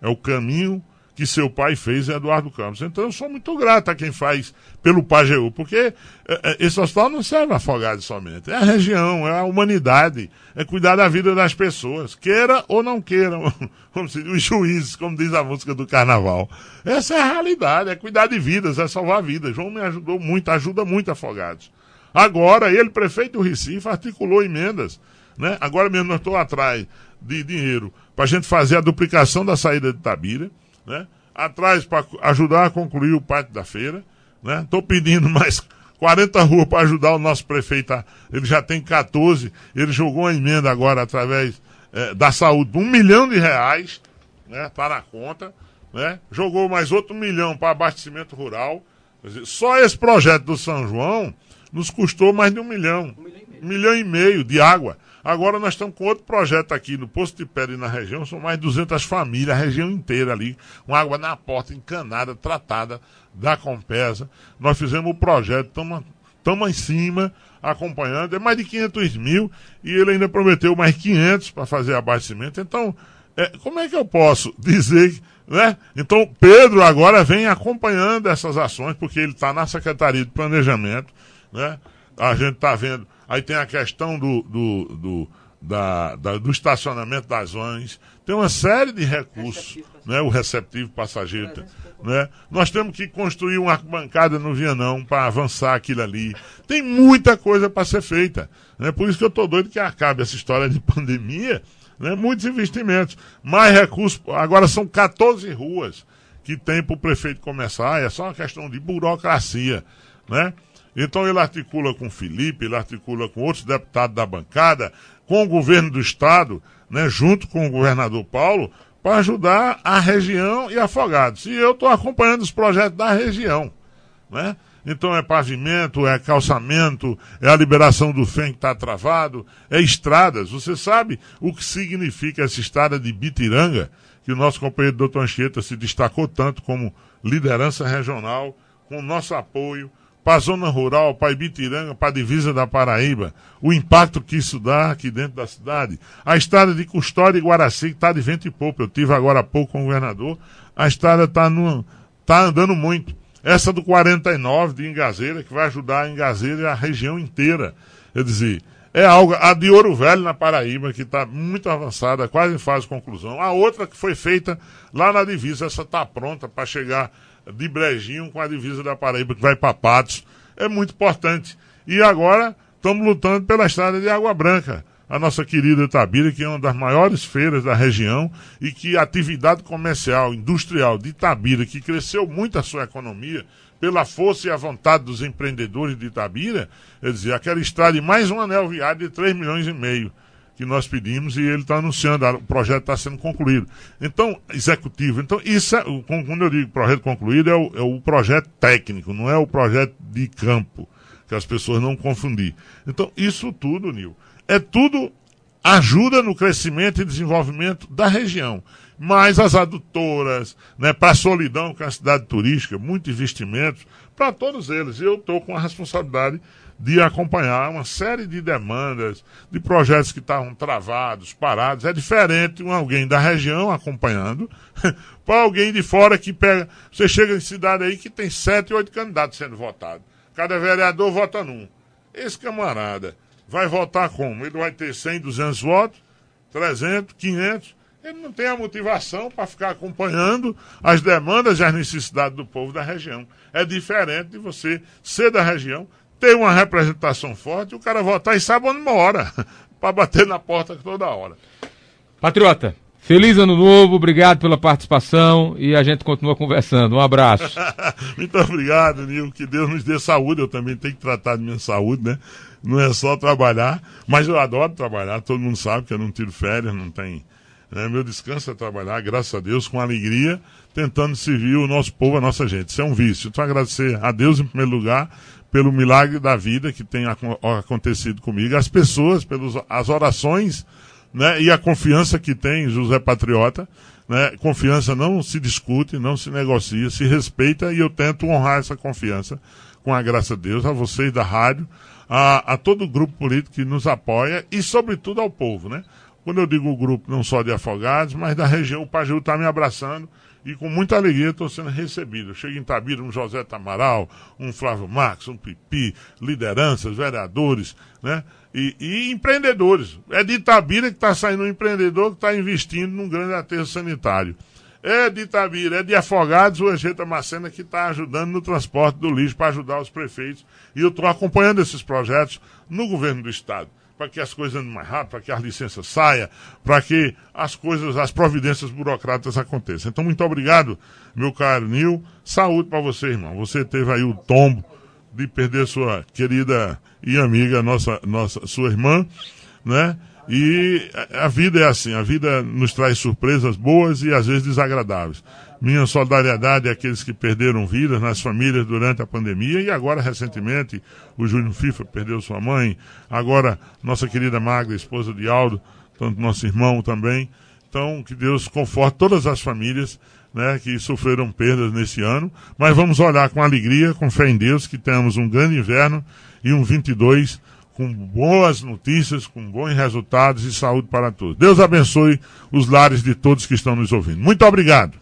É o caminho que seu pai fez, Eduardo Campos. Então eu sou muito grato a quem faz pelo Pajeú, porque é, é, esse hospital não serve a Afogados somente, é a região, é a humanidade, é cuidar da vida das pessoas, queira ou não queiram, como os juízes, como diz a música do carnaval. Essa é a realidade, é cuidar de vidas, é salvar vidas. João me ajudou muito, ajuda muito Afogados. Agora, ele, prefeito do Recife, articulou emendas. Né? Agora mesmo nós estou atrás de dinheiro para a gente fazer a duplicação da saída de Tabira né? Atrás para ajudar a concluir o pátio da feira, né? Estou pedindo mais 40 ruas para ajudar o nosso prefeito. A, ele já tem 14, ele jogou uma emenda agora através é, da saúde, um milhão de reais, né? Tá na conta, né? Jogou mais outro milhão para abastecimento rural. Dizer, só esse projeto do São João nos custou mais de um milhão. Um milhão e meio, um milhão e meio de água. Agora nós estamos com outro projeto aqui no Posto de Pedra e na região, são mais de 200 famílias, a região inteira ali, com água na porta, encanada, tratada da Compesa. Nós fizemos o projeto, estamos em cima, acompanhando, é mais de 500 mil e ele ainda prometeu mais 500 para fazer abastecimento. Então, é, como é que eu posso dizer, né? Então, Pedro agora vem acompanhando essas ações, porque ele está na Secretaria de Planejamento, né? A gente está vendo Aí tem a questão do, do, do, da, da, do estacionamento das vans. Tem uma série de recursos, né? o receptivo passageiro. Né? Nós temos que construir uma arquibancada no Vianão para avançar aquilo ali. Tem muita coisa para ser feita. Né? Por isso que eu estou doido que acabe essa história de pandemia. Né? Muitos investimentos, mais recursos. Agora são 14 ruas que tem para o prefeito começar. É só uma questão de burocracia. Né? Então ele articula com Felipe, ele articula com outros deputados da bancada, com o governo do estado, né, junto com o governador Paulo, para ajudar a região e afogados. E eu estou acompanhando os projetos da região. Né? Então é pavimento, é calçamento, é a liberação do FEM que está travado, é estradas. Você sabe o que significa essa estrada de Bitiranga, que o nosso companheiro doutor Anchieta se destacou tanto como liderança regional, com nosso apoio, para a zona rural, para Ibitiranga, para a divisa da Paraíba, o impacto que isso dá aqui dentro da cidade. A estrada de Custódia e Guaraci, está de vento e pouco, eu tive agora há pouco com o governador, a estrada está tá andando muito. Essa do 49 de Engazeira, que vai ajudar a Engazeira e a região inteira. Quer dizer, é algo, a de Ouro Velho na Paraíba, que está muito avançada, quase em fase de conclusão. A outra que foi feita lá na divisa, essa está pronta para chegar de Brejinho com a divisa da Paraíba, que vai para Patos. É muito importante. E agora estamos lutando pela estrada de Água Branca. A nossa querida Itabira, que é uma das maiores feiras da região e que a atividade comercial, industrial de Itabira, que cresceu muito a sua economia, pela força e a vontade dos empreendedores de Itabira, quer dizer, aquela estrada de mais um anel viário de 3 milhões e meio que nós pedimos e ele está anunciando, o projeto está sendo concluído. Então, executivo. Então, isso é, quando eu digo projeto concluído, é o, é o projeto técnico, não é o projeto de campo, que as pessoas não confundir. Então, isso tudo, Nil, é tudo ajuda no crescimento e desenvolvimento da região. Mas as adutoras, né, para a solidão, que é a cidade turística, muitos investimentos, para todos eles. Eu estou com a responsabilidade de acompanhar uma série de demandas, de projetos que estavam travados, parados. É diferente um alguém da região acompanhando para alguém de fora que pega. Você chega em cidade aí que tem sete, oito candidatos sendo votados. Cada vereador vota num. Esse camarada vai votar como? Ele vai ter 100, 200 votos, 300, 500. Ele não tem a motivação para ficar acompanhando as demandas e as necessidades do povo da região. É diferente de você ser da região, ter uma representação forte, o cara votar e sabe onde mora, para bater na porta toda hora. Patriota, feliz ano novo, obrigado pela participação e a gente continua conversando. Um abraço. Muito obrigado, Nil. Que Deus nos dê saúde. Eu também tenho que tratar de minha saúde, né? Não é só trabalhar, mas eu adoro trabalhar. Todo mundo sabe que eu não tiro férias, não tem. Né? Meu descanso é trabalhar, graças a Deus, com alegria, tentando servir o nosso povo, a nossa gente. Isso é um vício. Então, agradecer a Deus em primeiro lugar pelo milagre da vida que tem acontecido comigo, as pessoas, pelas orações né, e a confiança que tem José Patriota. Né, confiança não se discute, não se negocia, se respeita e eu tento honrar essa confiança com a graça de Deus, a vocês da rádio, a, a todo o grupo político que nos apoia e, sobretudo, ao povo. Né? Quando eu digo o grupo não só de afogados, mas da região, o Pajeú está me abraçando e com muita alegria estou sendo recebido. Chega em Tabira um José Tamaral, um Flávio Marques, um Pipi, lideranças, vereadores, né? E, e empreendedores. É de Itabira que está saindo um empreendedor que está investindo num grande aterro sanitário. É de Itabira, é de Afogados, o Egeta Macena que está ajudando no transporte do lixo para ajudar os prefeitos. E eu estou acompanhando esses projetos no governo do Estado para que as coisas andem mais rápido, para que as licenças saiam, para que as coisas, as providências burocráticas aconteçam. Então, muito obrigado, meu caro Nil. Saúde para você, irmão. Você teve aí o tombo de perder sua querida e amiga, nossa, nossa, sua irmã, né? E a vida é assim, a vida nos traz surpresas boas e às vezes desagradáveis. Minha solidariedade àqueles que perderam vidas nas famílias durante a pandemia e agora recentemente o Júnior FIFA perdeu sua mãe, agora nossa querida Magda, esposa de Aldo, tanto nosso irmão também. Então, que Deus conforte todas as famílias né, que sofreram perdas nesse ano, mas vamos olhar com alegria, com fé em Deus, que temos um grande inverno e um 22 com boas notícias, com bons resultados e saúde para todos. Deus abençoe os lares de todos que estão nos ouvindo. Muito obrigado.